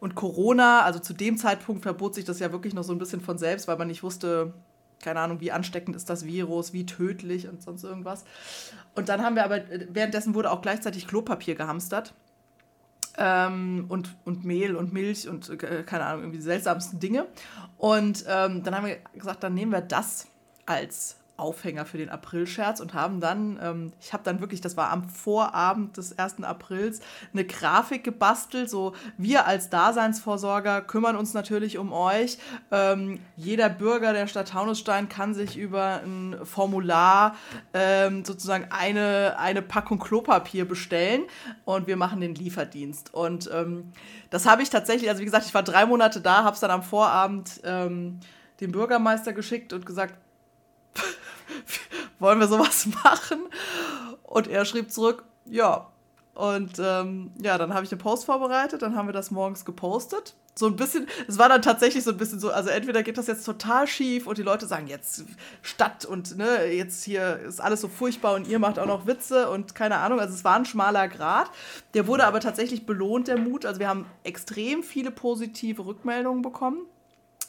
Und Corona, also zu dem Zeitpunkt verbot sich das ja wirklich noch so ein bisschen von selbst, weil man nicht wusste, keine Ahnung, wie ansteckend ist das Virus, wie tödlich und sonst irgendwas. Und dann haben wir aber, währenddessen wurde auch gleichzeitig Klopapier gehamstert. Ähm, und, und Mehl und Milch und äh, keine Ahnung, irgendwie die seltsamsten Dinge. Und ähm, dann haben wir gesagt, dann nehmen wir das als Aufhänger für den Aprilscherz und haben dann, ähm, ich habe dann wirklich, das war am Vorabend des 1. Aprils, eine Grafik gebastelt, so wir als Daseinsvorsorger kümmern uns natürlich um euch. Ähm, jeder Bürger der Stadt Taunusstein kann sich über ein Formular ähm, sozusagen eine, eine Packung Klopapier bestellen und wir machen den Lieferdienst. Und ähm, das habe ich tatsächlich, also wie gesagt, ich war drei Monate da, habe es dann am Vorabend ähm, dem Bürgermeister geschickt und gesagt, <laughs> wollen wir sowas <laughs> machen? Und er schrieb zurück, ja. Und ähm, ja, dann habe ich eine Post vorbereitet, dann haben wir das morgens gepostet. So ein bisschen, es war dann tatsächlich so ein bisschen so, also entweder geht das jetzt total schief und die Leute sagen jetzt Stadt und ne, jetzt hier ist alles so furchtbar und ihr macht auch noch Witze und keine Ahnung. Also es war ein schmaler Grad. Der wurde aber tatsächlich belohnt, der Mut. Also wir haben extrem viele positive Rückmeldungen bekommen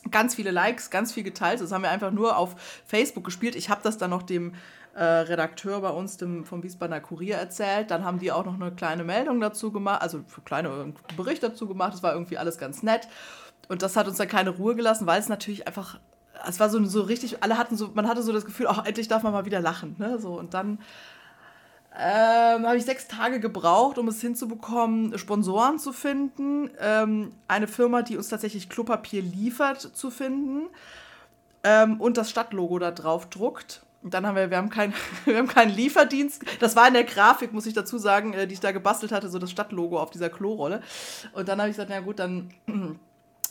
ganz viele Likes, ganz viel geteilt. Das haben wir einfach nur auf Facebook gespielt. Ich habe das dann noch dem äh, Redakteur bei uns, dem, vom Wiesbadener Kurier, erzählt. Dann haben die auch noch eine kleine Meldung dazu gemacht, also für kleine Bericht dazu gemacht. Das war irgendwie alles ganz nett. Und das hat uns dann keine Ruhe gelassen, weil es natürlich einfach, es war so, so richtig, alle hatten so, man hatte so das Gefühl, ach, endlich darf man mal wieder lachen. Ne? So, und dann ähm, habe ich sechs Tage gebraucht, um es hinzubekommen, Sponsoren zu finden, ähm, eine Firma, die uns tatsächlich Klopapier liefert, zu finden ähm, und das Stadtlogo da drauf druckt. Und dann haben wir, wir haben, kein, <laughs> wir haben keinen Lieferdienst. Das war in der Grafik, muss ich dazu sagen, äh, die ich da gebastelt hatte, so das Stadtlogo auf dieser Klorolle. Und dann habe ich gesagt, na gut, dann <clears throat>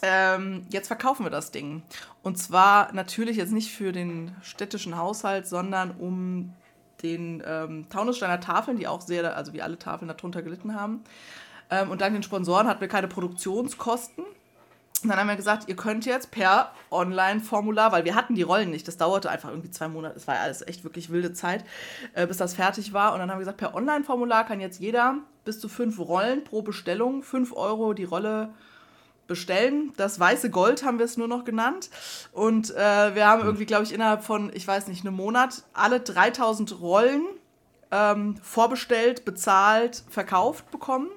ähm, jetzt verkaufen wir das Ding. Und zwar natürlich jetzt nicht für den städtischen Haushalt, sondern um den ähm, Taunussteiner Tafeln, die auch sehr, also wie alle Tafeln darunter gelitten haben. Ähm, und dank den Sponsoren hatten wir keine Produktionskosten. Und dann haben wir gesagt, ihr könnt jetzt per Online-Formular, weil wir hatten die Rollen nicht, das dauerte einfach irgendwie zwei Monate, es war alles echt wirklich wilde Zeit, äh, bis das fertig war. Und dann haben wir gesagt, per Online-Formular kann jetzt jeder bis zu fünf Rollen pro Bestellung, fünf Euro die Rolle bestellen. Das weiße Gold haben wir es nur noch genannt. Und äh, wir haben irgendwie, glaube ich, innerhalb von, ich weiß nicht, einem Monat alle 3000 Rollen ähm, vorbestellt, bezahlt, verkauft bekommen.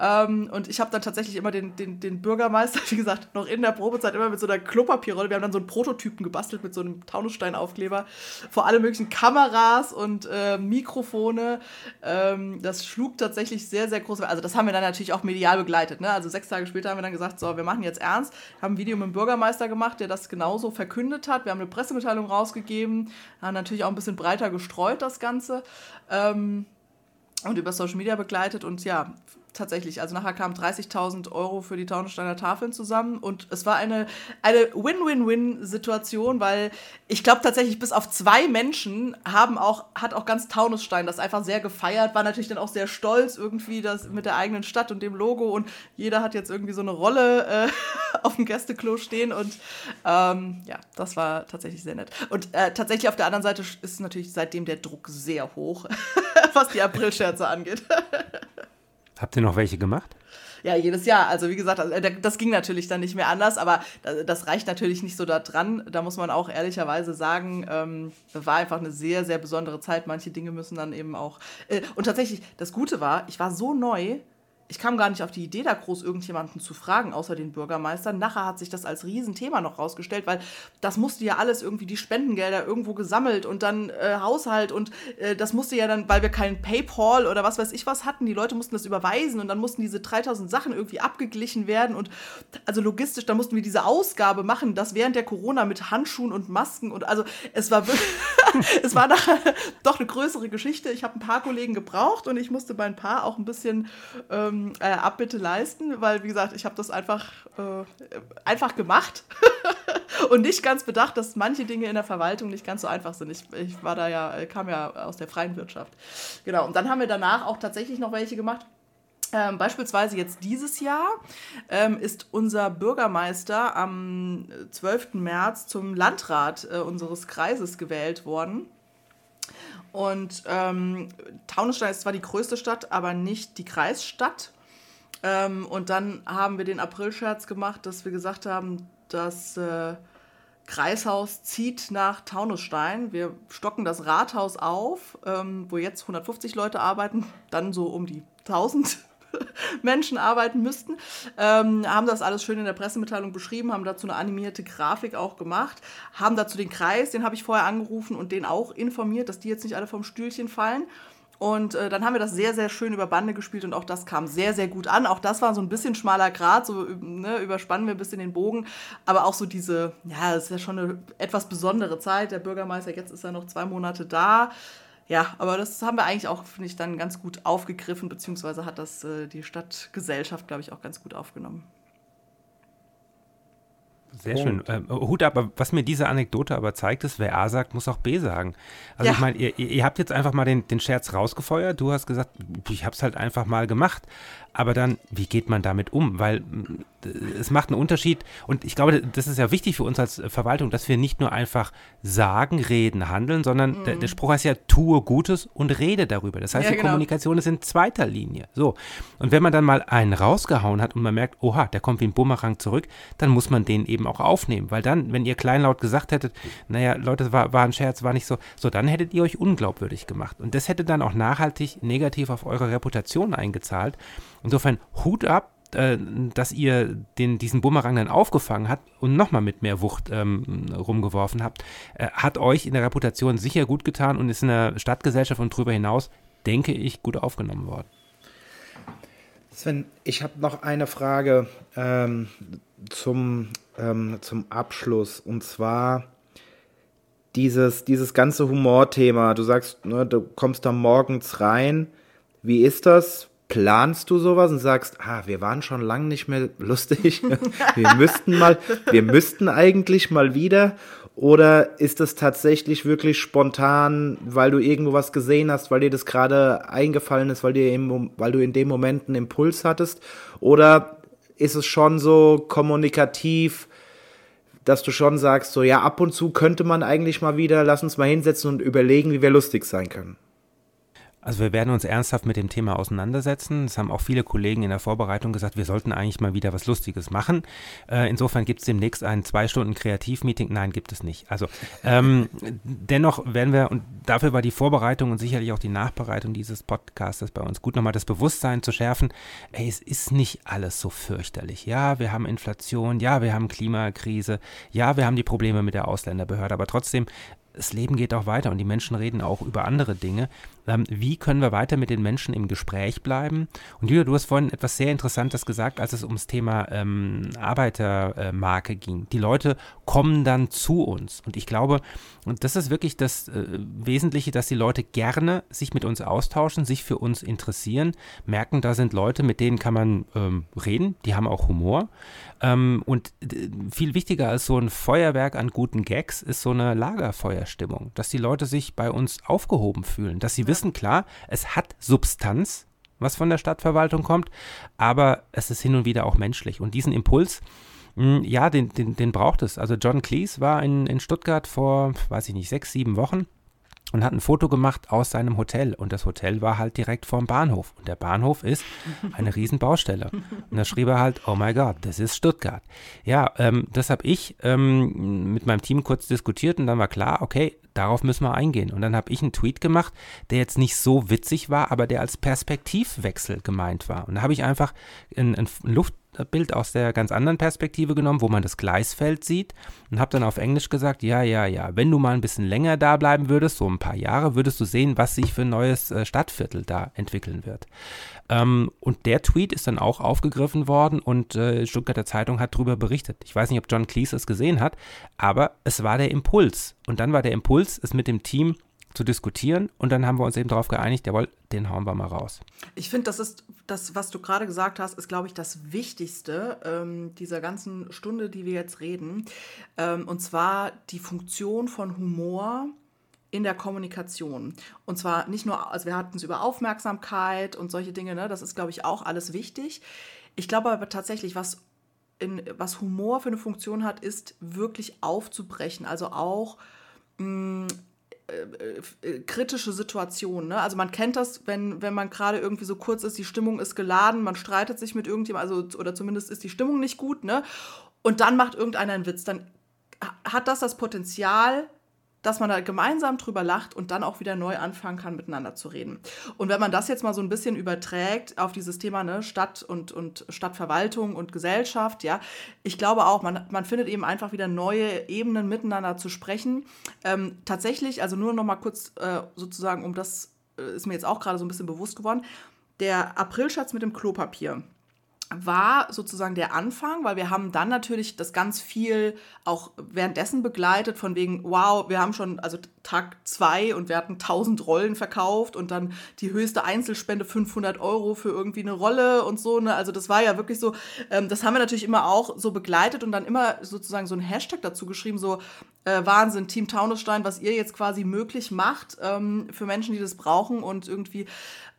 Ähm, und ich habe dann tatsächlich immer den, den, den Bürgermeister, <laughs> wie gesagt, noch in der Probezeit immer mit so einer Klopapierrolle. Wir haben dann so einen Prototypen gebastelt mit so einem Taunussteinaufkleber vor alle möglichen Kameras und äh, Mikrofone. Ähm, das schlug tatsächlich sehr, sehr groß. Also, das haben wir dann natürlich auch medial begleitet. Ne? Also, sechs Tage später haben wir dann gesagt: So, wir machen jetzt ernst. Haben ein Video mit dem Bürgermeister gemacht, der das genauso verkündet hat. Wir haben eine Pressemitteilung rausgegeben, haben natürlich auch ein bisschen breiter gestreut, das Ganze. Ähm, und über Social Media begleitet und ja, tatsächlich. Also nachher kamen 30.000 Euro für die Taunussteiner Tafeln zusammen und es war eine, eine Win-Win-Win-Situation, weil ich glaube tatsächlich bis auf zwei Menschen haben auch, hat auch ganz Taunusstein das einfach sehr gefeiert, war natürlich dann auch sehr stolz irgendwie das mit der eigenen Stadt und dem Logo und jeder hat jetzt irgendwie so eine Rolle äh, <laughs> auf dem Gästeklo stehen und ähm, ja, das war tatsächlich sehr nett. Und äh, tatsächlich auf der anderen Seite ist natürlich seitdem der Druck sehr hoch, <laughs> was die Aprilscherze angeht. <laughs> Habt ihr noch welche gemacht? Ja, jedes Jahr. Also wie gesagt, äh, das ging natürlich dann nicht mehr anders, aber das reicht natürlich nicht so da dran. Da muss man auch ehrlicherweise sagen, ähm, war einfach eine sehr, sehr besondere Zeit. Manche Dinge müssen dann eben auch. Äh, und tatsächlich, das Gute war, ich war so neu, ich kam gar nicht auf die Idee, da groß irgendjemanden zu fragen, außer den Bürgermeister. Nachher hat sich das als Riesenthema noch rausgestellt, weil das musste ja alles irgendwie die Spendengelder irgendwo gesammelt und dann äh, Haushalt und äh, das musste ja dann, weil wir keinen PayPal oder was weiß ich was hatten, die Leute mussten das überweisen und dann mussten diese 3000 Sachen irgendwie abgeglichen werden und also logistisch, da mussten wir diese Ausgabe machen, das während der Corona mit Handschuhen und Masken und also es war <laughs> es war nachher doch eine größere Geschichte. Ich habe ein paar Kollegen gebraucht und ich musste bei ein paar auch ein bisschen ähm, ähm, äh, Abbitte leisten, weil, wie gesagt, ich habe das einfach, äh, einfach gemacht <laughs> und nicht ganz bedacht, dass manche Dinge in der Verwaltung nicht ganz so einfach sind. Ich, ich war da ja, kam ja aus der freien Wirtschaft. Genau, und dann haben wir danach auch tatsächlich noch welche gemacht. Ähm, beispielsweise jetzt dieses Jahr ähm, ist unser Bürgermeister am 12. März zum Landrat äh, unseres Kreises gewählt worden. Und ähm, Taunusstein ist zwar die größte Stadt, aber nicht die Kreisstadt. Ähm, und dann haben wir den Aprilscherz gemacht, dass wir gesagt haben, das äh, Kreishaus zieht nach Taunusstein. Wir stocken das Rathaus auf, ähm, wo jetzt 150 Leute arbeiten, dann so um die 1000 <laughs> Menschen arbeiten müssten. Ähm, haben das alles schön in der Pressemitteilung beschrieben, haben dazu eine animierte Grafik auch gemacht, haben dazu den Kreis, den habe ich vorher angerufen und den auch informiert, dass die jetzt nicht alle vom Stühlchen fallen. Und äh, dann haben wir das sehr, sehr schön über Bande gespielt und auch das kam sehr, sehr gut an. Auch das war so ein bisschen schmaler Grad, so ne, überspannen wir ein bisschen den Bogen. Aber auch so diese, ja, das ist ja schon eine etwas besondere Zeit. Der Bürgermeister, jetzt ist er noch zwei Monate da ja, aber das haben wir eigentlich auch, finde ich, dann ganz gut aufgegriffen, beziehungsweise hat das äh, die Stadtgesellschaft, glaube ich, auch ganz gut aufgenommen. Sehr schön. Ähm, Hut ab, was mir diese Anekdote aber zeigt, ist, wer A sagt, muss auch B sagen. Also ja. ich meine, ihr, ihr, habt jetzt einfach mal den, den Scherz rausgefeuert. Du hast gesagt, ich habe es halt einfach mal gemacht. Aber dann, wie geht man damit um? Weil es macht einen Unterschied und ich glaube, das ist ja wichtig für uns als Verwaltung, dass wir nicht nur einfach sagen, reden, handeln, sondern mhm. der, der, Spruch heißt ja, tue Gutes und rede darüber. Das heißt, ja, die genau. Kommunikation ist in zweiter Linie. So. Und wenn man dann mal einen rausgehauen hat und man merkt, oha, der kommt wie ein Bumerang zurück, dann muss man den eben auch aufnehmen. Weil dann, wenn ihr kleinlaut gesagt hättet, naja, Leute, war, war ein Scherz, war nicht so, so, dann hättet ihr euch unglaubwürdig gemacht. Und das hätte dann auch nachhaltig negativ auf eure Reputation eingezahlt. Insofern Hut ab, äh, dass ihr den, diesen Bumerang dann aufgefangen habt und nochmal mit mehr Wucht ähm, rumgeworfen habt, äh, hat euch in der Reputation sicher gut getan und ist in der Stadtgesellschaft und darüber hinaus, denke ich, gut aufgenommen worden. Sven, ich habe noch eine Frage ähm, zum, ähm, zum Abschluss und zwar dieses, dieses ganze Humorthema. Du sagst, ne, du kommst da morgens rein. Wie ist das? Planst du sowas und sagst, ah, wir waren schon lange nicht mehr lustig, <laughs> wir müssten mal, wir müssten eigentlich mal wieder? Oder ist es tatsächlich wirklich spontan, weil du irgendwo was gesehen hast, weil dir das gerade eingefallen ist, weil, dir im, weil du in dem Moment einen Impuls hattest? Oder ist es schon so kommunikativ, dass du schon sagst, so ja, ab und zu könnte man eigentlich mal wieder, lass uns mal hinsetzen und überlegen, wie wir lustig sein können? Also wir werden uns ernsthaft mit dem Thema auseinandersetzen. Es haben auch viele Kollegen in der Vorbereitung gesagt, wir sollten eigentlich mal wieder was Lustiges machen. Äh, insofern gibt es demnächst ein zwei Stunden Kreativmeeting. Nein, gibt es nicht. Also ähm, <laughs> dennoch werden wir, und dafür war die Vorbereitung und sicherlich auch die Nachbereitung dieses Podcasts bei uns gut, nochmal das Bewusstsein zu schärfen, ey, es ist nicht alles so fürchterlich. Ja, wir haben Inflation, ja, wir haben Klimakrise, ja, wir haben die Probleme mit der Ausländerbehörde, aber trotzdem das Leben geht auch weiter und die Menschen reden auch über andere Dinge. Ähm, wie können wir weiter mit den Menschen im Gespräch bleiben? Und Julia, du hast vorhin etwas sehr Interessantes gesagt, als es ums Thema ähm, Arbeitermarke ging. Die Leute kommen dann zu uns. Und ich glaube, und das ist wirklich das äh, Wesentliche, dass die Leute gerne sich mit uns austauschen, sich für uns interessieren, merken, da sind Leute, mit denen kann man ähm, reden, die haben auch Humor. Ähm, und viel wichtiger als so ein Feuerwerk an guten Gags ist so eine Lagerfeuerstimmung, dass die Leute sich bei uns aufgehoben fühlen, dass sie wissen, wissen, klar, es hat Substanz, was von der Stadtverwaltung kommt, aber es ist hin und wieder auch menschlich. Und diesen Impuls, hm, ja, den, den, den braucht es. Also John Cleese war in, in Stuttgart vor, weiß ich nicht, sechs, sieben Wochen und hat ein Foto gemacht aus seinem Hotel. Und das Hotel war halt direkt vorm Bahnhof. Und der Bahnhof ist eine Riesenbaustelle. Und da schrieb er halt, oh my God, das ist Stuttgart. Ja, ähm, das habe ich ähm, mit meinem Team kurz diskutiert und dann war klar, okay, darauf müssen wir eingehen. Und dann habe ich einen Tweet gemacht, der jetzt nicht so witzig war, aber der als Perspektivwechsel gemeint war. Und da habe ich einfach ein, ein Luft Bild aus der ganz anderen Perspektive genommen, wo man das Gleisfeld sieht und habe dann auf Englisch gesagt, ja, ja, ja, wenn du mal ein bisschen länger da bleiben würdest, so ein paar Jahre, würdest du sehen, was sich für ein neues äh, Stadtviertel da entwickeln wird. Ähm, und der Tweet ist dann auch aufgegriffen worden und äh, Stuttgarter Zeitung hat darüber berichtet. Ich weiß nicht, ob John Cleese es gesehen hat, aber es war der Impuls. Und dann war der Impuls, es mit dem Team zu diskutieren und dann haben wir uns eben darauf geeinigt, jawohl, den hauen wir mal raus. Ich finde, das ist das, was du gerade gesagt hast, ist, glaube ich, das Wichtigste ähm, dieser ganzen Stunde, die wir jetzt reden. Ähm, und zwar die Funktion von Humor in der Kommunikation. Und zwar nicht nur, also wir hatten es über Aufmerksamkeit und solche Dinge, ne? das ist, glaube ich, auch alles wichtig. Ich glaube aber tatsächlich, was, in, was Humor für eine Funktion hat, ist wirklich aufzubrechen. Also auch mm, äh, äh, kritische Situation. Ne? Also man kennt das, wenn, wenn man gerade irgendwie so kurz ist, die Stimmung ist geladen, man streitet sich mit irgendjemandem, also oder zumindest ist die Stimmung nicht gut, ne? Und dann macht irgendeiner einen Witz, dann hat das das Potenzial, dass man da gemeinsam drüber lacht und dann auch wieder neu anfangen kann, miteinander zu reden. Und wenn man das jetzt mal so ein bisschen überträgt auf dieses Thema ne, Stadt und, und Stadtverwaltung und Gesellschaft, ja, ich glaube auch, man, man findet eben einfach wieder neue Ebenen miteinander zu sprechen. Ähm, tatsächlich, also nur noch mal kurz äh, sozusagen, um das äh, ist mir jetzt auch gerade so ein bisschen bewusst geworden, der Aprilschatz mit dem Klopapier war sozusagen der Anfang, weil wir haben dann natürlich das ganz viel auch währenddessen begleitet, von wegen, wow, wir haben schon, also Tag zwei und wir hatten 1000 Rollen verkauft und dann die höchste Einzelspende 500 Euro für irgendwie eine Rolle und so, ne? also das war ja wirklich so, ähm, das haben wir natürlich immer auch so begleitet und dann immer sozusagen so ein Hashtag dazu geschrieben, so äh, Wahnsinn, Team Taunusstein, was ihr jetzt quasi möglich macht ähm, für Menschen, die das brauchen und irgendwie,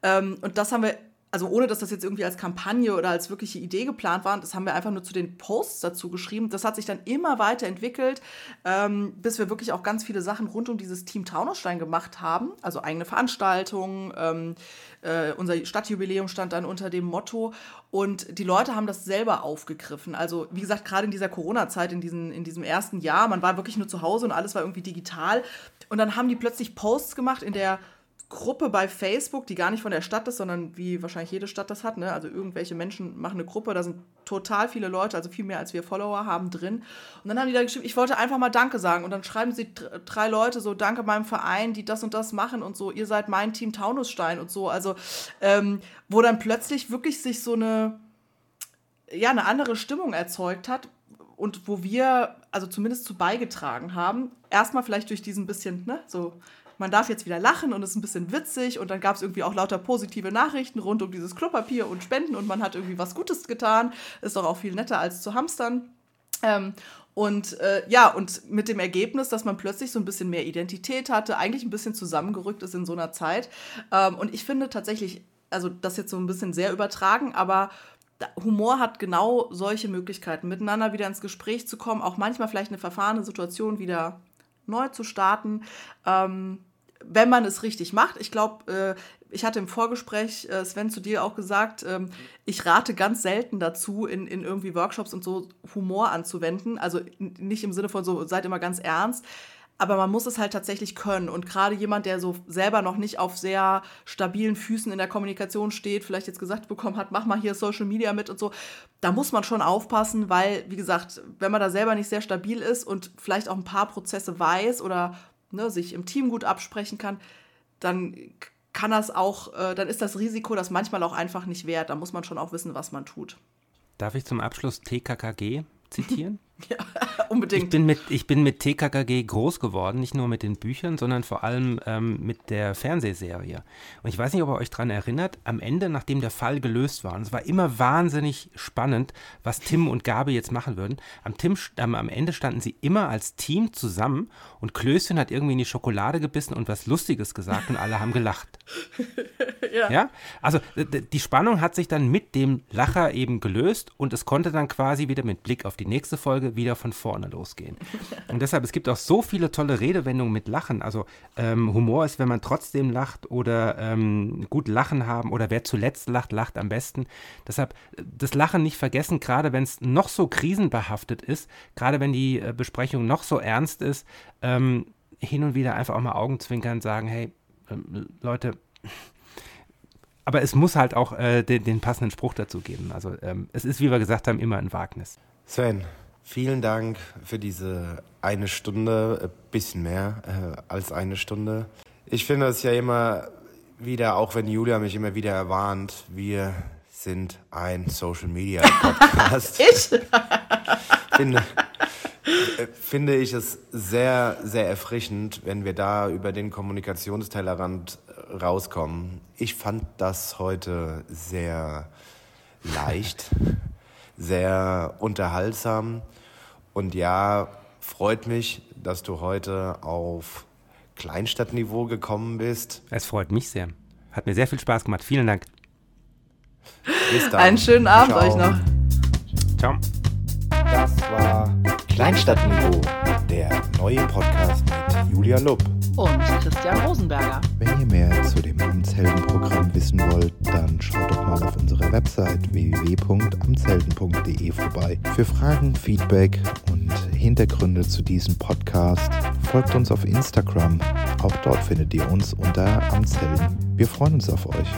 ähm, und das haben wir also ohne dass das jetzt irgendwie als Kampagne oder als wirkliche Idee geplant war, das haben wir einfach nur zu den Posts dazu geschrieben. Das hat sich dann immer weiterentwickelt, ähm, bis wir wirklich auch ganz viele Sachen rund um dieses Team Taunusstein gemacht haben. Also eigene Veranstaltungen, ähm, äh, unser Stadtjubiläum stand dann unter dem Motto. Und die Leute haben das selber aufgegriffen. Also wie gesagt, gerade in dieser Corona-Zeit, in, in diesem ersten Jahr, man war wirklich nur zu Hause und alles war irgendwie digital. Und dann haben die plötzlich Posts gemacht in der Gruppe bei Facebook, die gar nicht von der Stadt ist, sondern wie wahrscheinlich jede Stadt das hat. Ne? Also irgendwelche Menschen machen eine Gruppe, da sind total viele Leute, also viel mehr als wir Follower haben drin. Und dann haben die da geschrieben, ich wollte einfach mal Danke sagen. Und dann schreiben sie drei Leute so, Danke meinem Verein, die das und das machen und so, ihr seid mein Team Taunusstein und so. Also, ähm, wo dann plötzlich wirklich sich so eine, ja, eine andere Stimmung erzeugt hat, und wo wir also zumindest zu beigetragen haben. Erstmal vielleicht durch diesen bisschen, ne, so man darf jetzt wieder lachen und es ist ein bisschen witzig und dann gab es irgendwie auch lauter positive Nachrichten rund um dieses Klopapier und Spenden und man hat irgendwie was Gutes getan. Ist doch auch viel netter als zu hamstern. Ähm, und äh, ja, und mit dem Ergebnis, dass man plötzlich so ein bisschen mehr Identität hatte, eigentlich ein bisschen zusammengerückt ist in so einer Zeit. Ähm, und ich finde tatsächlich, also das jetzt so ein bisschen sehr übertragen, aber Humor hat genau solche Möglichkeiten, miteinander wieder ins Gespräch zu kommen, auch manchmal vielleicht eine verfahrene Situation wieder neu zu starten. Ähm, wenn man es richtig macht. Ich glaube, äh, ich hatte im Vorgespräch, äh, Sven, zu dir auch gesagt, ähm, ich rate ganz selten dazu, in, in irgendwie Workshops und so Humor anzuwenden. Also nicht im Sinne von so, seid immer ganz ernst. Aber man muss es halt tatsächlich können. Und gerade jemand, der so selber noch nicht auf sehr stabilen Füßen in der Kommunikation steht, vielleicht jetzt gesagt bekommen hat, mach mal hier Social Media mit und so, da muss man schon aufpassen, weil, wie gesagt, wenn man da selber nicht sehr stabil ist und vielleicht auch ein paar Prozesse weiß oder ne, sich im Team gut absprechen kann, dann kann das auch, äh, dann ist das Risiko das manchmal auch einfach nicht wert. Da muss man schon auch wissen, was man tut. Darf ich zum Abschluss TKKG zitieren? <laughs> Ja, unbedingt. Ich bin, mit, ich bin mit TKKG groß geworden, nicht nur mit den Büchern, sondern vor allem ähm, mit der Fernsehserie. Und ich weiß nicht, ob ihr euch daran erinnert, am Ende, nachdem der Fall gelöst war, und es war immer wahnsinnig spannend, was Tim und Gabi jetzt machen würden, am, Tim, ähm, am Ende standen sie immer als Team zusammen und Klößchen hat irgendwie in die Schokolade gebissen und was Lustiges gesagt und alle haben gelacht. <laughs> ja. ja. Also die Spannung hat sich dann mit dem Lacher eben gelöst und es konnte dann quasi wieder mit Blick auf die nächste Folge wieder von vorne losgehen. <laughs> Und deshalb, es gibt auch so viele tolle Redewendungen mit Lachen. Also ähm, Humor ist, wenn man trotzdem lacht oder ähm, gut Lachen haben oder wer zuletzt lacht, lacht am besten. Deshalb das Lachen nicht vergessen, gerade wenn es noch so krisenbehaftet ist, gerade wenn die äh, Besprechung noch so ernst ist, ähm, hin und wieder einfach auch mal Augenzwinkern und sagen, hey, Leute, aber es muss halt auch äh, den, den, passenden Spruch dazu geben. Also ähm, es ist, wie wir gesagt haben, immer ein Wagnis. Sven, vielen Dank für diese eine Stunde, ein bisschen mehr äh, als eine Stunde. Ich finde es ja immer wieder, auch wenn Julia mich immer wieder erwarnt, wir sind ein Social Media Podcast. <laughs> ich? finde, äh, finde ich es sehr, sehr erfrischend, wenn wir da über den Kommunikationstellerrand äh, rauskommen. Ich fand das heute sehr leicht <laughs> sehr unterhaltsam. Und ja, freut mich, dass du heute auf Kleinstadtniveau gekommen bist. Es freut mich sehr. Hat mir sehr viel Spaß gemacht. Vielen Dank. Bis dann. Einen schönen Abend Ciao. euch noch. Ciao. Das war Kleinstadtniveau, der neue Podcast mit Julia Lupp und Christian Rosenberger. Wenn ihr mehr zu dem Amtsheldenprogramm wissen wollt, dann schaut doch mal auf unserer Website www.amtshelden.de vorbei. Für Fragen, Feedback und Hintergründe zu diesem Podcast folgt uns auf Instagram. Auch dort findet ihr uns unter Amtshelden. Wir freuen uns auf euch.